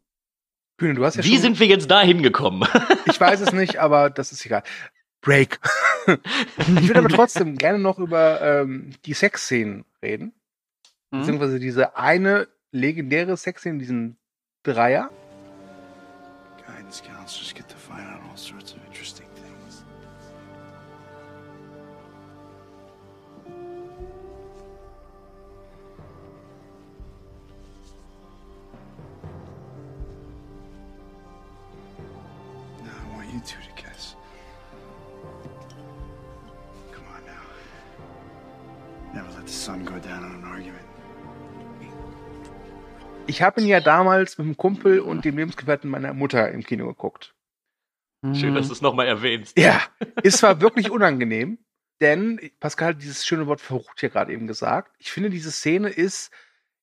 Kühne, du hast ja Wie schon, sind wir jetzt da hingekommen? ich weiß es nicht, aber das ist egal. Break. ich würde aber trotzdem gerne noch über ähm, die Sexszenen reden. Hm? Beziehungsweise diese eine legendäre Sexszene, diesen Dreier. Guidance counselors get to all sorts of interesting things. Now you two to kiss. Never let the sun go down on. Ich habe ihn ja damals mit dem Kumpel und dem Lebensgefährten meiner Mutter im Kino geguckt. Schön, Mhm. dass du es nochmal erwähnst. Ja, ist zwar wirklich unangenehm, denn Pascal hat dieses schöne Wort verrucht hier gerade eben gesagt. Ich finde, diese Szene ist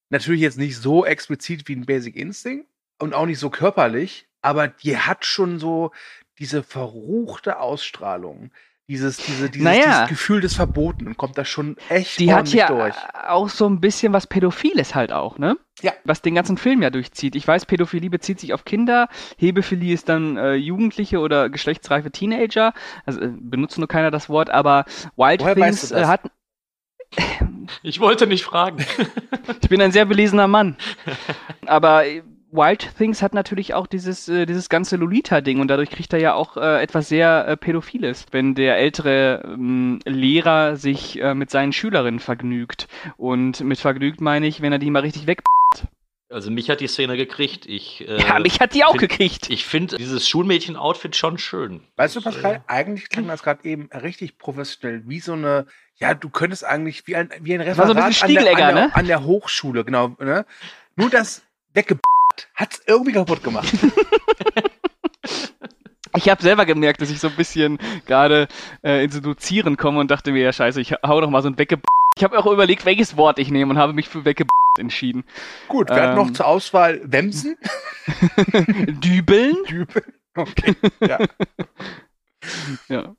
natürlich jetzt nicht so explizit wie ein Basic Instinct und auch nicht so körperlich, aber die hat schon so diese verruchte Ausstrahlung. Dieses, diese, dieses, Naja. dieses Gefühl des Verbotenen kommt da schon echt Die hat ja durch. auch so ein bisschen was Pädophiles halt auch, ne? Ja. Was den ganzen Film ja durchzieht. Ich weiß, Pädophilie bezieht sich auf Kinder, Hebephilie ist dann äh, Jugendliche oder geschlechtsreife Teenager. Also äh, benutzt nur keiner das Wort, aber Wild Woher Things weißt du das? äh, hat. Ich wollte nicht fragen. Ich bin ein sehr belesener Mann. Aber äh, Wild Things hat natürlich auch dieses, äh, dieses ganze Lolita-Ding und dadurch kriegt er ja auch äh, etwas sehr äh, Pädophiles, wenn der ältere ähm, Lehrer sich äh, mit seinen Schülerinnen vergnügt. Und mit vergnügt meine ich, wenn er die mal richtig weg. Also mich hat die Szene gekriegt. Ich, äh, ja, mich hat die auch find- gekriegt. Ich finde dieses Schulmädchen-Outfit schon schön. Weißt du, Pascal, eigentlich klang das gerade eben richtig professionell, wie so eine, ja, du könntest eigentlich wie ein, wie ein War so Referat ein an, der, an, der, ne? an der Hochschule, genau. Ne? Nur das wegge hat's irgendwie kaputt gemacht. Ich habe selber gemerkt, dass ich so ein bisschen gerade äh, ins Induzieren komme und dachte mir, ja scheiße, ich hau doch mal so ein wegge... Ich habe auch überlegt, welches Wort ich nehme und habe mich für wegge... entschieden. Gut, wir hatten Ähm. noch zur Auswahl Wemsen. Dübeln? Dübel. Okay, ja. Ja.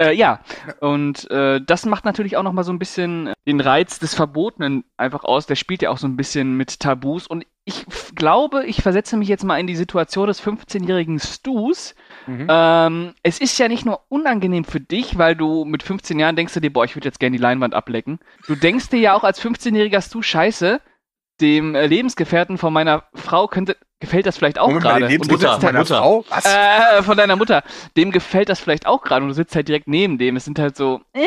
Äh, ja, und äh, das macht natürlich auch nochmal so ein bisschen den Reiz des Verbotenen einfach aus. Der spielt ja auch so ein bisschen mit Tabus. Und ich glaube, ich versetze mich jetzt mal in die Situation des 15-jährigen Stus. Mhm. Ähm, es ist ja nicht nur unangenehm für dich, weil du mit 15 Jahren denkst du dir, boah, ich würde jetzt gerne die Leinwand ablecken. Du denkst dir ja auch als 15-jähriger Stu, scheiße, dem äh, Lebensgefährten von meiner Frau könnte, gefällt das vielleicht auch gerade. Lebensgefährtin sitzt halt Mutter. Frau? Was? äh, von deiner Mutter. Dem gefällt das vielleicht auch gerade und du sitzt halt direkt neben dem. Es sind halt so, äh,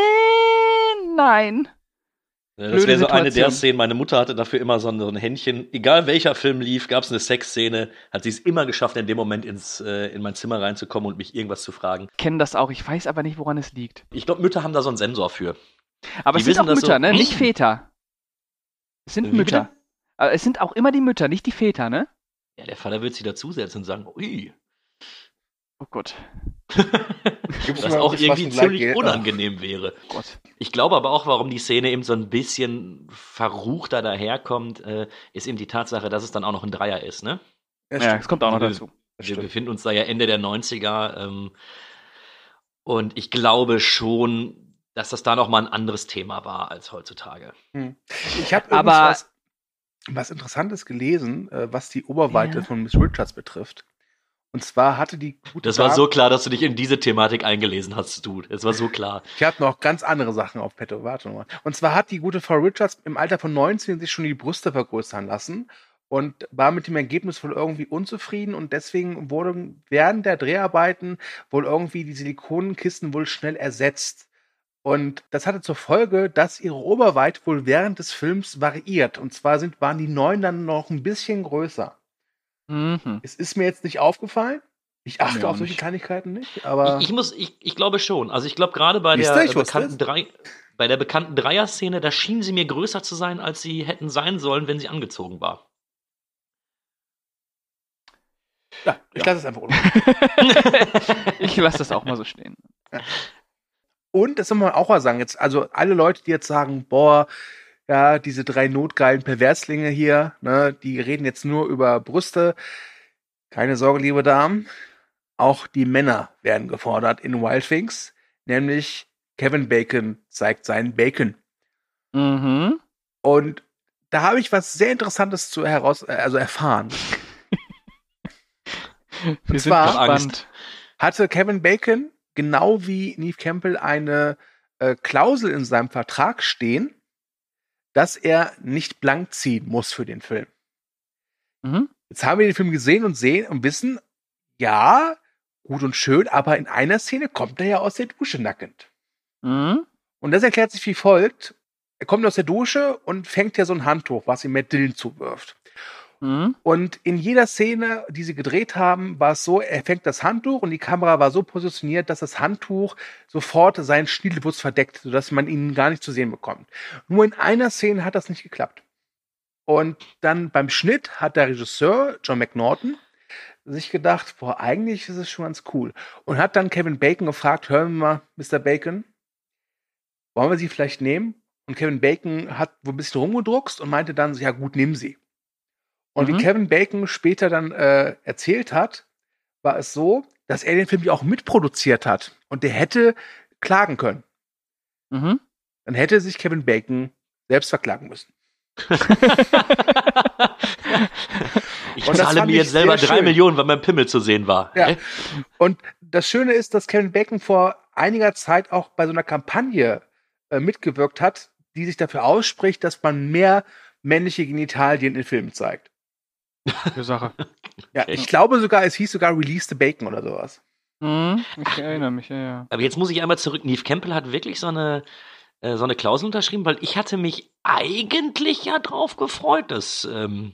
nein. Ja, Das wäre so eine der. Szenen. Meine Mutter hatte dafür immer so ein, Händchen. Egal welcher Film lief, gab es eine Sexszene, hat sie es immer geschafft, in dem Moment ins, äh, in mein Zimmer reinzukommen und mich irgendwas zu fragen. Kennen das auch. Ich weiß aber nicht, woran es liegt. Ich glaube, Mütter haben da so einen Sensor für. Aber Die es sind wissen auch Mütter, so. ne? Nicht Hm. Väter. Es sind Wie Mütter. bitte? Aber es sind auch immer die Mütter, nicht die Väter, ne? Ja, der Vater wird sich dazusetzen und sagen, ui. Oh Gott. Was auch was irgendwie ein ziemlich Leitgeld? unangenehm wäre. Oh Gott. Ich glaube aber auch, warum die Szene eben so ein bisschen verruchter daherkommt, äh, ist eben die Tatsache, dass es dann auch noch ein Dreier ist, ne? Ja, Ja, es kommt auch noch Wir- dazu. Das Wir stimmt. befinden uns da ja Ende der 90er ähm, und ich glaube schon, dass das da noch mal ein anderes Thema war als heutzutage. Ich habe Aber- aber was, was Interessantes gelesen, äh, was die Oberweite Ja. von Miss Richards betrifft. Und zwar hatte die gute Das war Dame- so klar, dass du dich in diese Thematik eingelesen hast, du. Es war so klar. Ich habe noch ganz andere Sachen auf Petto. Warte mal. Und zwar hat die gute Frau Richards im Alter von 19 sich schon die Brüste vergrößern lassen und war mit dem Ergebnis wohl irgendwie unzufrieden und deswegen wurden während der Dreharbeiten wohl irgendwie die Silikonenkisten wohl schnell ersetzt. Und das hatte zur Folge, dass ihre Oberweite wohl während des Films variiert. Und zwar sind, waren die neuen dann noch ein bisschen größer. Mhm. Es ist mir jetzt nicht aufgefallen. Ich achte auch auf solche nicht. Kleinigkeiten nicht, aber Ich, ich muss, ich, ich glaube schon. Also ich glaube gerade bei der bekannten drei, bei der bekannten Dreier-Szene, da schienen sie mir größer zu sein, als sie hätten sein sollen, wenn sie angezogen war. ja, ich lasse es einfach unten. ich lasse das auch mal so stehen. Und das soll man auch mal sagen, jetzt, also alle Leute, die jetzt sagen, boah, ja, diese drei notgeilen Perverslinge hier, ne, die reden jetzt nur über Brüste. Keine Sorge, liebe Damen. Auch die Männer werden gefordert in Wild Things, nämlich Kevin Bacon zeigt seinen Bacon. Mhm. Und da habe ich was sehr Interessantes zu heraus, äh, also erfahren. Wir sind zwar- gespannt. hatte Kevin Bacon genau wie Neve Campbell eine äh, Klausel in seinem Vertrag stehen, dass er nicht blank ziehen muss für den Film. Mhm. Jetzt haben wir den Film gesehen und sehen und wissen, ja, gut und schön, aber in einer Szene kommt er ja aus der Dusche nackend. Mhm. Und das erklärt sich wie folgt. Er kommt aus der Dusche und fängt ja so ein Handtuch, was ihm Matt Dillon zuwirft. Mhm. Und in jeder Szene, die sie gedreht haben, war es so, er fängt das Handtuch und die Kamera war so positioniert, dass das Handtuch sofort seinen Schniedelwurz verdeckt, sodass man ihn gar nicht zu sehen bekommt. Nur in einer Szene hat das nicht geklappt. Und dann beim Schnitt hat der Regisseur, John McNaughton, sich gedacht, boah, eigentlich ist es schon ganz cool. Und hat dann Kevin Bacon gefragt, hören wir mal, Mr. Bacon, wollen wir sie vielleicht nehmen? Und Kevin Bacon hat wohl ein bisschen rumgedruckst und meinte dann, ja gut, nimm sie. Und Mhm. wie Kevin Bacon später dann äh, erzählt hat, war es so, dass er den Film ja auch mitproduziert hat. Und der hätte klagen können. Mhm. Dann hätte sich Kevin Bacon selbst verklagen müssen. Ich Und zahle mir jetzt selber drei schön. Millionen, weil mein Pimmel zu sehen war. Ja. Und das Schöne ist, dass Kevin Bacon vor einiger Zeit auch bei so einer Kampagne äh, mitgewirkt hat, die sich dafür ausspricht, dass man mehr männliche Genitalien in Filmen zeigt. Gute Sache. Ja, ich glaube sogar, es hieß sogar Release the Bacon oder sowas. Mhm. Ich erinnere mich, ja, ja. Aber jetzt muss ich einmal zurück. Neve Campbell hat wirklich so eine, äh, so eine Klausel unterschrieben, weil ich hatte mich eigentlich ja drauf gefreut, dass ähm,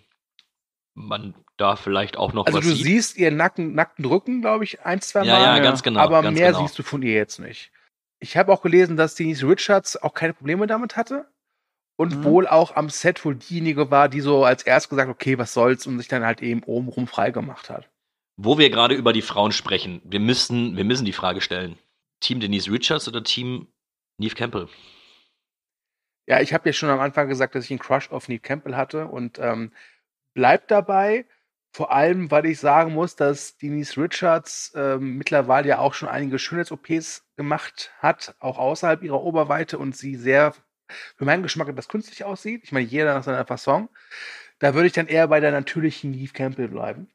man da vielleicht auch noch Also was du sieht. siehst ihren nackten, nackten Rücken, glaube ich, ein, zwei Mal. ja, ja, Ja. ganz genau. aber ganz mehr genau. siehst du von ihr jetzt nicht. Ich habe auch gelesen, dass Denise Richards auch keine Probleme damit hatte. Und Mhm. wohl auch am Set wohl diejenige war, die so als erst gesagt, okay, was soll's, und sich dann halt eben obenrum freigemacht hat. Wo wir gerade über die Frauen sprechen, wir müssen, wir müssen die Frage stellen: Team Denise Richards oder Team Neve Campbell? Ja, ich habe ja schon am Anfang gesagt, dass ich einen Crush auf Neve Campbell hatte und ähm, bleibt dabei. Vor allem, weil ich sagen muss, dass Denise Richards ähm, mittlerweile ja auch schon einige Schönheits-OPs gemacht hat, auch außerhalb ihrer Oberweite und sie sehr, für meinen Geschmack, etwas künstlich aussieht. Ich meine, jeder nach seiner Fasson. Da würde ich dann eher bei der natürlichen Neve Campbell bleiben.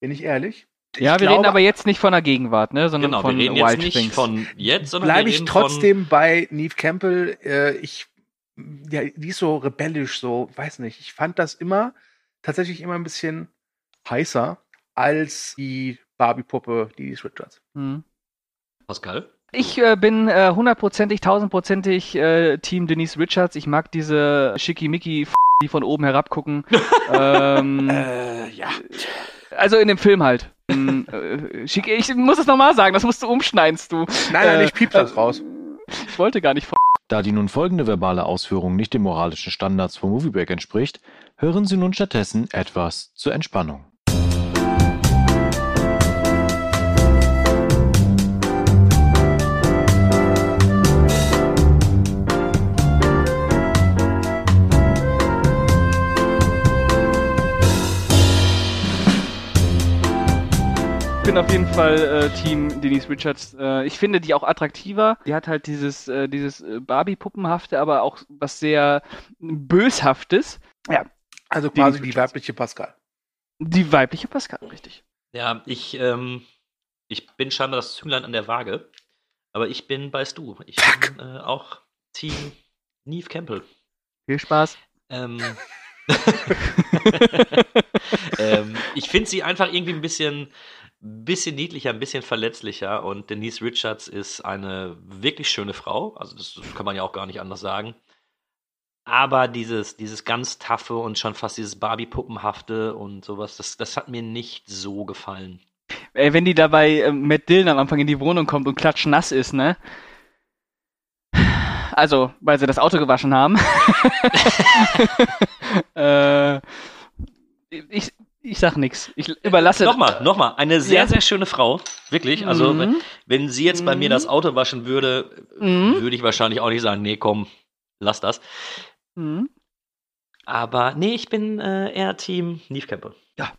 Bin ich ehrlich? Ja, Ich wir reden glaube, aber jetzt nicht von der Gegenwart, ne, sondern Genau, von wir reden jetzt Wild nicht Things. von jetzt, sondern bleibe wir ich reden trotzdem bei Neve Campbell. Äh, ich, ja, die ist so rebellisch, so, weiß nicht. Ich fand das immer tatsächlich immer ein bisschen heißer als die Barbie-Puppe, die Richards. Mhm. Pascal. Ich äh, bin äh, hundertprozentig, tausendprozentig äh, Team Denise Richards. Ich mag diese schickimicki F die von oben herabgucken. ähm, Äh, ja. also in dem Film halt. Mm, äh, schick, ich muss es nochmal sagen, das musst du umschneiden, du. Nein, nein, Äh, ich piep das äh, raus. Ich wollte gar nicht F Da die nun folgende verbale Ausführung nicht den moralischen Standards von Moviebreak entspricht, hören Sie nun stattdessen etwas zur Entspannung. Bin auf jeden Fall äh, Team Denise Richards. Äh, ich finde die auch attraktiver. Die hat halt dieses, äh, dieses äh, Barbie-Puppenhafte, aber auch was sehr Böshaftes. Ja, Also Denise quasi die Richards. weibliche Pascal. die weibliche Pascal, richtig. Ja, ich, ähm, ich bin scheinbar das Zünglein an der Waage, aber ich bin bei Stu. Ich bin äh, auch Team Neve Campbell. Viel Spaß. Ähm, ähm, ich finde sie einfach irgendwie ein bisschen, bisschen niedlicher, ein bisschen verletzlicher und Denise Richards ist eine wirklich schöne Frau. Also, das kann man ja auch gar nicht anders sagen. Aber dieses, dieses ganz taffe und schon fast dieses Barbie-Puppenhafte und sowas, das, das hat mir nicht so gefallen. Ey, wenn die dabei äh, Matt Dillon am Anfang in die Wohnung kommt und klatschnass ist, ne? Also, weil sie das Auto gewaschen haben. äh, ich, ich sag nix. Ich überlasse. Nochmal, nochmal, eine sehr, Ja. sehr schöne Frau. Wirklich. Also, Mhm. wenn, wenn sie jetzt bei mir Mhm. das Auto waschen würde, Mhm. würde ich wahrscheinlich auch nicht sagen, nee, komm, lass das. Mhm. Aber nee, ich bin äh, eher Team Neve Campbell.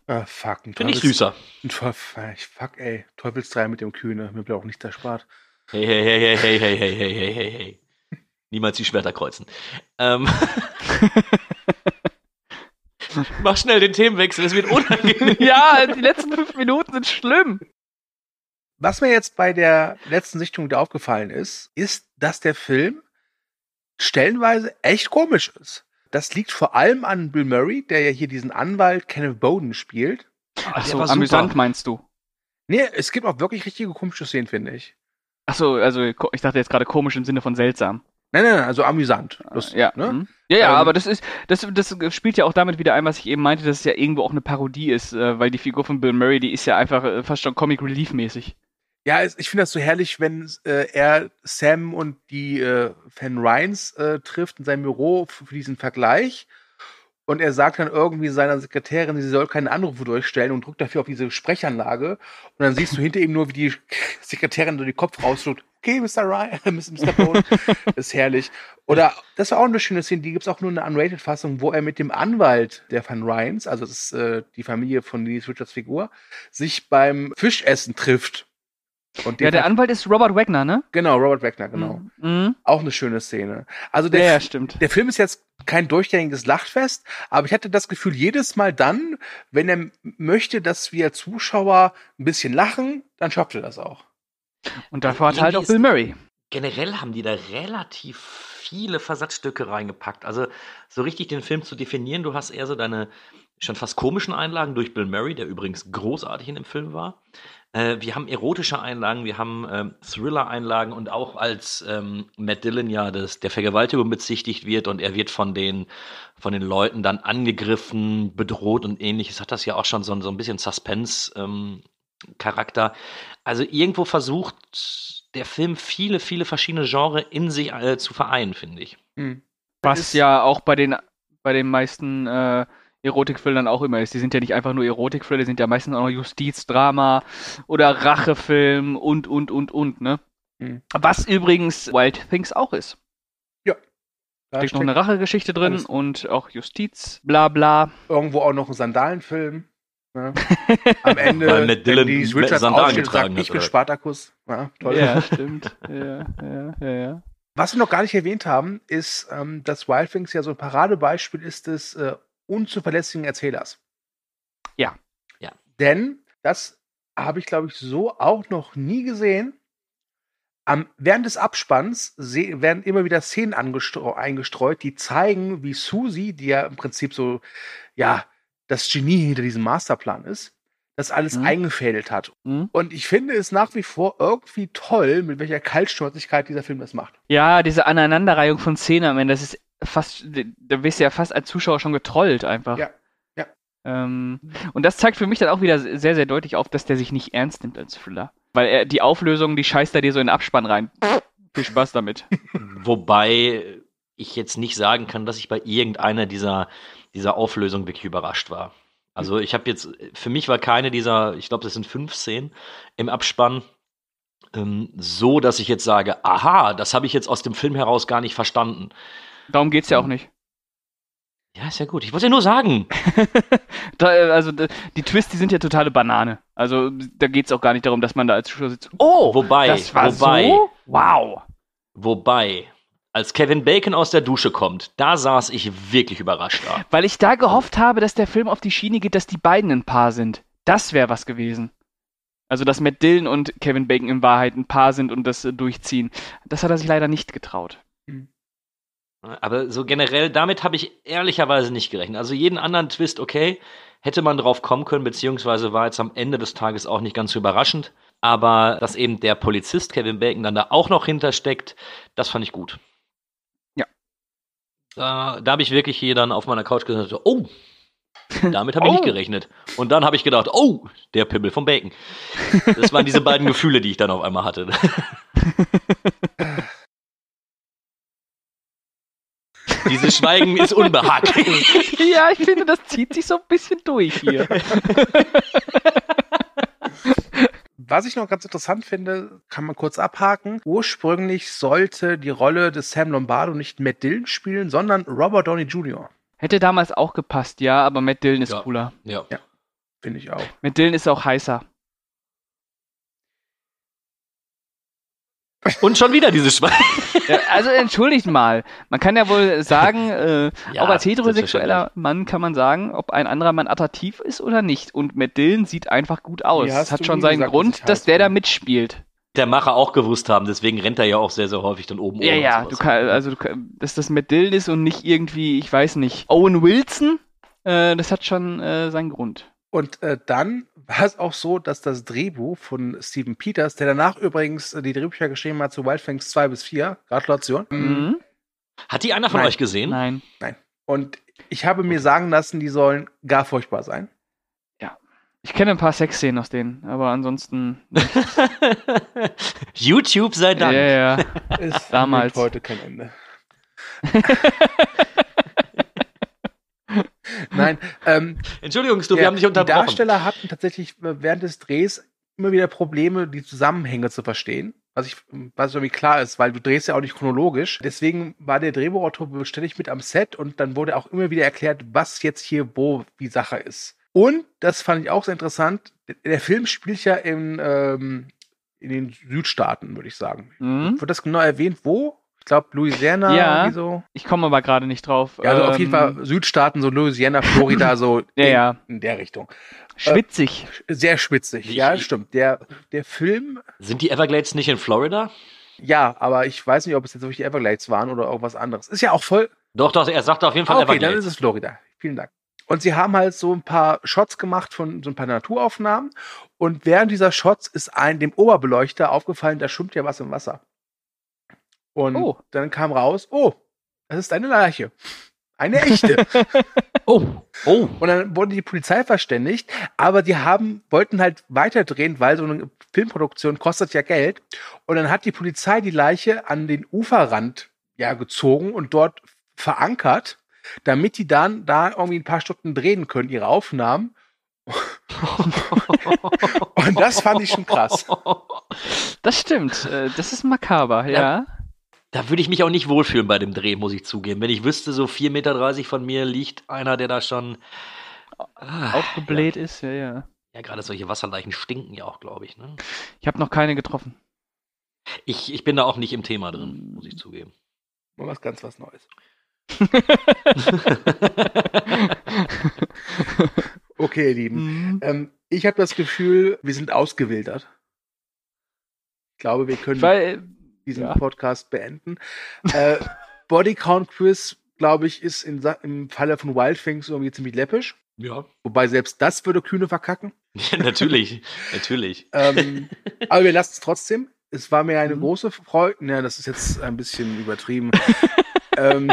Ah, fuck. Ein Finde ich Teufels- süßer. ein Fuck, ey. Teufelsdrei mit dem Kühne. Mir bleibt auch nicht erspart. Hey, hey, hey, hey, hey, hey, hey, hey, hey, hey, hey. Niemals die Schwerter kreuzen. Ähm. Mach schnell den Themenwechsel, es wird unangenehm. ja, die letzten fünf Minuten sind schlimm. Was mir jetzt bei der letzten Sichtung wieder aufgefallen ist, ist, dass der Film stellenweise echt komisch ist. Das liegt vor allem an Bill Murray, der ja hier diesen Anwalt Kenneth Bowden spielt. Ach so, amüsant meinst du? Nee, es gibt auch wirklich richtige komische Szenen, finde ich. Ach so, also ich dachte jetzt gerade komisch im Sinne von seltsam. Nein, nein, nein, also amüsant. Lustig, ja, ne? mhm. Ja, ja, Ähm, aber das ist, das, das spielt ja auch damit wieder ein, was ich eben meinte, dass es ja irgendwo auch eine Parodie ist, äh, weil die Figur von Bill Murray, die ist ja einfach äh, fast schon Comic Relief mäßig. Ja, ich finde das so herrlich, wenn äh, er Sam und die äh, Fan Ryans äh, trifft in seinem Büro für diesen Vergleich. Und er sagt dann irgendwie seiner Sekretärin, sie soll keine Anrufe durchstellen und drückt dafür auf diese Sprechanlage. Und dann siehst du hinter ihm nur, wie die Sekretärin so den Kopf rausschluckt. Okay, Mr. Ryan, Mr. Bone. ist herrlich. Oder, das war auch eine schöne Szene, die gibt's auch nur in einer Unrated-Fassung, wo er mit dem Anwalt der Van Ryans, also das ist äh, die Familie von Denise Richards Figur, sich beim Fischessen trifft. Und Ja, der Anwalt ist Robert Wagner, ne? Genau, Robert Wagner, genau. Mhm. Auch eine schöne Szene. Also der, ja, stimmt. der Film ist jetzt kein durchgängiges Lachfest, aber ich hatte das Gefühl, jedes Mal dann, wenn er möchte, dass wir Zuschauer ein bisschen lachen, dann schafft er das auch. Und davor hat halt auch Bill Murray. Generell haben die da relativ viele Versatzstücke reingepackt. Also so richtig den Film zu definieren, du hast eher so deine schon fast komischen Einlagen durch Bill Murray, der übrigens großartig in dem Film war. Äh, wir haben erotische Einlagen, wir haben ähm, Thriller-Einlagen und auch als ähm, Matt Dillon ja das, der Vergewaltigung bezichtigt wird und er wird von den, von den Leuten dann angegriffen, bedroht und ähnliches, hat das ja auch schon so, ein- so ein bisschen Suspense-Charakter. also irgendwo versucht der Film viele, viele verschiedene Genres in sich äh, zu vereinen, finde ich. Hm. Was ja auch bei den, bei den meisten äh, Erotik-Thrillern auch immer ist. Die sind ja nicht einfach nur Erotik-Thriller, die sind ja meistens auch noch Justizdrama oder Rachefilm und, und, und, und, ne? Mhm. Was übrigens Wild Things auch ist. Da Steckt noch eine Rachegeschichte drin alles. und auch Justiz, bla bla. irgendwo auch noch ein Sandalenfilm. Ne? Am Ende, Weil Matt Dillon wenn Denise Richards aufsteht und getragen sagt, hat, ich bin? Spartacus. Ja, toll. Ja, stimmt. ja, ja, ja, ja. Was wir noch gar nicht erwähnt haben, ist, ähm, dass Wild Things ja so ein Paradebeispiel ist des äh, unzuverlässigen Erzählers. Ja. Ja. Denn das habe ich, glaube ich, so auch noch nie gesehen. Am, während des Abspanns werden immer wieder Szenen eingestreut, die zeigen, wie Susi, die ja im Prinzip so, ja, das Genie hinter diesem Masterplan ist, das alles Mhm. eingefädelt hat. Mhm. Und ich finde es nach wie vor irgendwie toll, mit welcher Kaltschnäuzigkeit dieser Film das macht. Ja, diese Aneinanderreihung von Szenen am Ende, das ist fast, da wirst du ja fast als Zuschauer schon getrollt einfach. Ja, ja. Ähm, und das zeigt für mich dann auch wieder sehr, sehr deutlich auf, dass der sich nicht ernst nimmt als Thriller. Weil er die Auflösung, die scheißt er dir so in den Abspann rein. Viel Spaß damit. Wobei ich jetzt nicht sagen kann, dass ich bei irgendeiner dieser, dieser Auflösungen wirklich überrascht war. Also ich habe jetzt, für mich war keine dieser, ich glaube, das sind fünf Szenen im Abspann, ähm, so, dass ich jetzt sage, aha, das habe ich jetzt aus dem Film heraus gar nicht verstanden. Darum geht's ja auch nicht. Ja, ist ja gut. Ich wollte ja nur sagen. Da, äh, also die Twists, die sind ja totale Banane. Also da geht es auch gar nicht darum, dass man da als Zuschauer sitzt. Oh, Wobei, das war wobei, so? Wow. wobei, als Kevin Bacon aus der Dusche kommt, da saß ich wirklich überrascht da. Weil ich da gehofft habe, dass der Film auf die Schiene geht, dass die beiden ein Paar sind. Das wäre was gewesen. Also, dass Matt Dillon und Kevin Bacon in Wahrheit ein Paar sind und das äh, durchziehen. Das hat er sich leider nicht getraut. Aber so generell, damit habe ich ehrlicherweise nicht gerechnet. Also jeden anderen Twist, okay, hätte man drauf kommen können, beziehungsweise war jetzt am Ende des Tages auch nicht ganz so überraschend. Aber dass eben der Polizist Kevin Bacon dann da auch noch hintersteckt, das fand ich gut. Da, da habe ich wirklich hier dann auf meiner Couch gesagt, oh, damit habe ich nicht Oh. gerechnet. Und dann habe ich gedacht, oh, der Pimmel vom Bacon. Das waren diese beiden Gefühle, die ich dann auf einmal hatte. Dieses Schweigen ist unbehaglich. ja, ich finde, das zieht sich so ein bisschen durch hier. Was ich noch ganz interessant finde, kann man kurz abhaken. Ursprünglich sollte die Rolle des Sam Lombardo nicht Matt Dillon spielen, sondern Robert Downey Jr. Hätte damals auch gepasst, ja, aber Matt Dillon ist Ja. cooler. Ja. Finde ich auch. Matt Dillon ist auch heißer. Und schon wieder dieses Schweigen. Ja, also entschuldigt mal. Man kann ja wohl sagen, äh, Ja, auch als heterosexueller. Mann kann man sagen, ob ein anderer Mann attraktiv ist oder nicht. Und Matt Dillon sieht einfach gut aus. Das hat schon seinen gesagt, Grund, dass der da mitspielt. Der Macher auch gewusst haben, deswegen rennt er ja auch sehr, sehr häufig dann oben Ja, ja, du kann, also du kann, dass das Matt Dillon ist und nicht irgendwie, ich weiß nicht, Owen Wilson, äh, das hat schon äh, seinen Grund. Und äh, dann war es auch so, dass das Drehbuch von Steven Peters, der danach übrigens äh, die Drehbücher geschrieben hat zu Wildfangs 2 bis 4, Gratulation. Mhm. Hat die einer von Nein. euch gesehen? Nein. Und ich habe mir sagen lassen, die sollen gar furchtbar sein. Ich kenne ein paar Sexszenen aus denen, aber ansonsten. YouTube sei Dank. Ja, ja. Es Damals. heute kein Ende. Nein, ähm, Entschuldigung, Stu, wir haben dich Die unterbrochen. Darsteller hatten tatsächlich äh, während des Drehs immer wieder Probleme, die Zusammenhänge zu verstehen. Was ich, was irgendwie klar ist, weil du drehst ja auch nicht chronologisch. Deswegen war der Drehbuchautor ständig mit am Set und dann wurde auch immer wieder erklärt, was jetzt hier wo die Sache ist. Und das fand ich auch sehr interessant. Der Film spielt ja in, ähm, in den Südstaaten, würde ich sagen. Mhm. Wird das genau erwähnt, wo? Ich glaube, Louisiana, Ja. irgendwie so. Ich komme aber gerade nicht drauf. Ja, also auf jeden Ähm, Fall Südstaaten, so Louisiana, Florida, so Ja, in, ja. in der Richtung. Schwitzig. Sehr spitzig. Wie- Ja, stimmt. Der, der Film, Sind die Everglades nicht in Florida? ja, aber ich weiß nicht, ob es jetzt wirklich die Everglades waren oder irgendwas anderes. Ist ja auch voll. Doch, doch, er sagte auf jeden Fall Ah, okay, dann Everglades. ist es Florida. Vielen Dank. Und sie haben halt so ein paar Shots gemacht von so ein paar Naturaufnahmen. Und während dieser Shots ist ein, dem Oberbeleuchter aufgefallen, da schwimmt ja was im Wasser. Und Oh. dann kam raus, oh, das ist eine Leiche. Eine echte. oh, oh. Und dann wurde die Polizei verständigt, aber die haben, wollten halt weiterdrehen, weil so eine Filmproduktion kostet ja Geld. Und dann hat die Polizei die Leiche an den Uferrand ja gezogen und dort verankert, damit die dann da irgendwie ein paar Stunden drehen können, ihre Aufnahmen. Und das fand ich schon krass. Das stimmt. Äh, das ist makaber, ja. Da würde ich mich auch nicht wohlfühlen bei dem Dreh, muss ich zugeben. Wenn ich wüsste, so 4,30 Meter von mir liegt einer, der da schon. Ah, Aufgebläht ist, ja, ja. Ja, gerade solche Wasserleichen stinken ja auch, glaube ich. Ne? Ich habe noch keine getroffen. Ich, ich bin da auch nicht im Thema drin, muss ich zugeben. Mal was ganz was Neues. Okay, ihr Lieben. Mhm. Ähm, ich habe das Gefühl, wir sind ausgewildert. Ich glaube, wir können Weil, diesen Ja. Podcast beenden. Äh, Body Count Quiz, glaube ich, ist in, im Falle von Wild Things irgendwie ziemlich läppisch. Ja. Wobei selbst das würde Kühne verkacken. natürlich, natürlich. Ähm, aber wir lassen es trotzdem. Es war mir eine Mhm. große Freude. Ja, das ist jetzt ein bisschen übertrieben. ähm,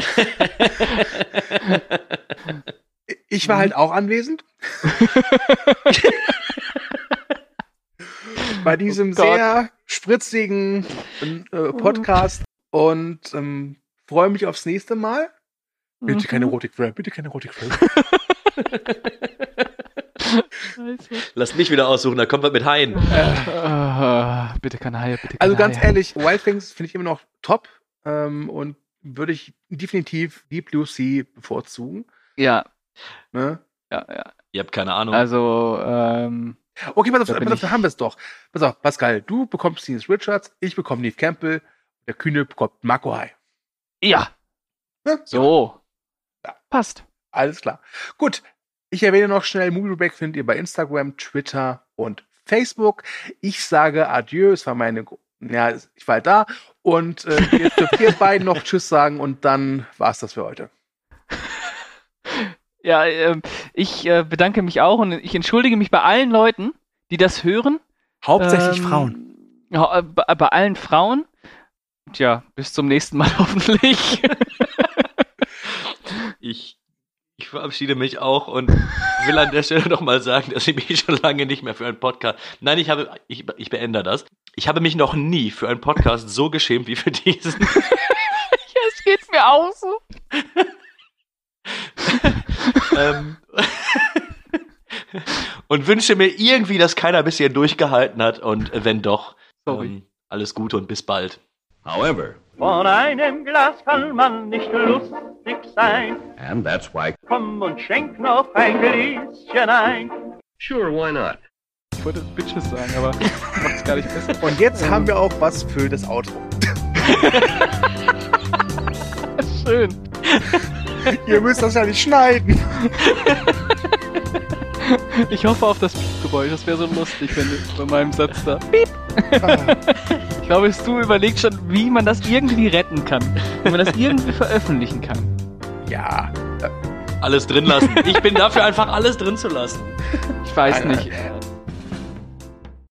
ich war halt auch anwesend. Bei diesem Oh sehr spritzigen äh, Podcast und ähm, freue mich aufs nächste Mal. Bitte keine Mhm. Erotik-Film, bitte keine Erotik-Film. Scheiße. Lass mich wieder aussuchen, da kommt was mit Haien. Ah, bitte keine Haie, bitte keine Also ganz Haie. ehrlich, Wild Things finde ich immer noch top ähm, und würde ich definitiv Deep Blue Sea bevorzugen. Ja, Ne? ja, ja. Ihr habt keine Ahnung. Also, ähm, Okay, pass auf, Da pass auf, da haben wir es doch. Pass auf, Pascal, du bekommst Dennis Richards, ich bekomme Neve Campbell, der Kühne bekommt Marco Hai. ja, Ne? so. Ja. Passt. Alles klar. Gut. Ich erwähne noch schnell, Movie Break findet ihr bei Instagram, Twitter und Facebook. Ich sage Adieu. Es war meine, ja, ich war halt da. Und äh, jetzt dürft ihr beiden noch Tschüss sagen und dann war's das für heute. Ja, ähm, ich äh, bedanke mich auch und ich entschuldige mich bei allen Leuten, die das hören. Hauptsächlich Ähm, Frauen. Ja, äh, bei, bei allen Frauen. Tja, bis zum nächsten Mal hoffentlich. Ich, ich verabschiede mich auch und will an der Stelle noch mal sagen, dass ich mich schon lange nicht mehr für einen Podcast. Nein, ich habe, ich, ich beende das. Ich habe mich noch nie für einen Podcast so geschämt wie für diesen. Jetzt geht's mir auch so. ähm, und wünsche mir irgendwie, dass keiner bis hierhin durchgehalten hat und wenn doch, Sorry. ähm, alles Gute und bis bald. However, Von einem Glas kann man nicht lustig sein. and that's why Komm und schenk noch ein Gläschen ein. Sure, why not? Ich wollte Bitches sagen, aber macht's gar nicht besser. Und jetzt haben wir auch was für das Outro. Schön. Ihr müsst das ja nicht schneiden. Ich hoffe auf das Piep-Geräusch. Das wäre so lustig, wenn du bei meinem Satz da. Piep. Ich glaube, du überlegst schon, wie man das irgendwie retten kann. Wie man das irgendwie veröffentlichen kann. Ja. Alles drin lassen. Ich bin dafür einfach alles drin zu lassen. Ich weiß Nein, nicht.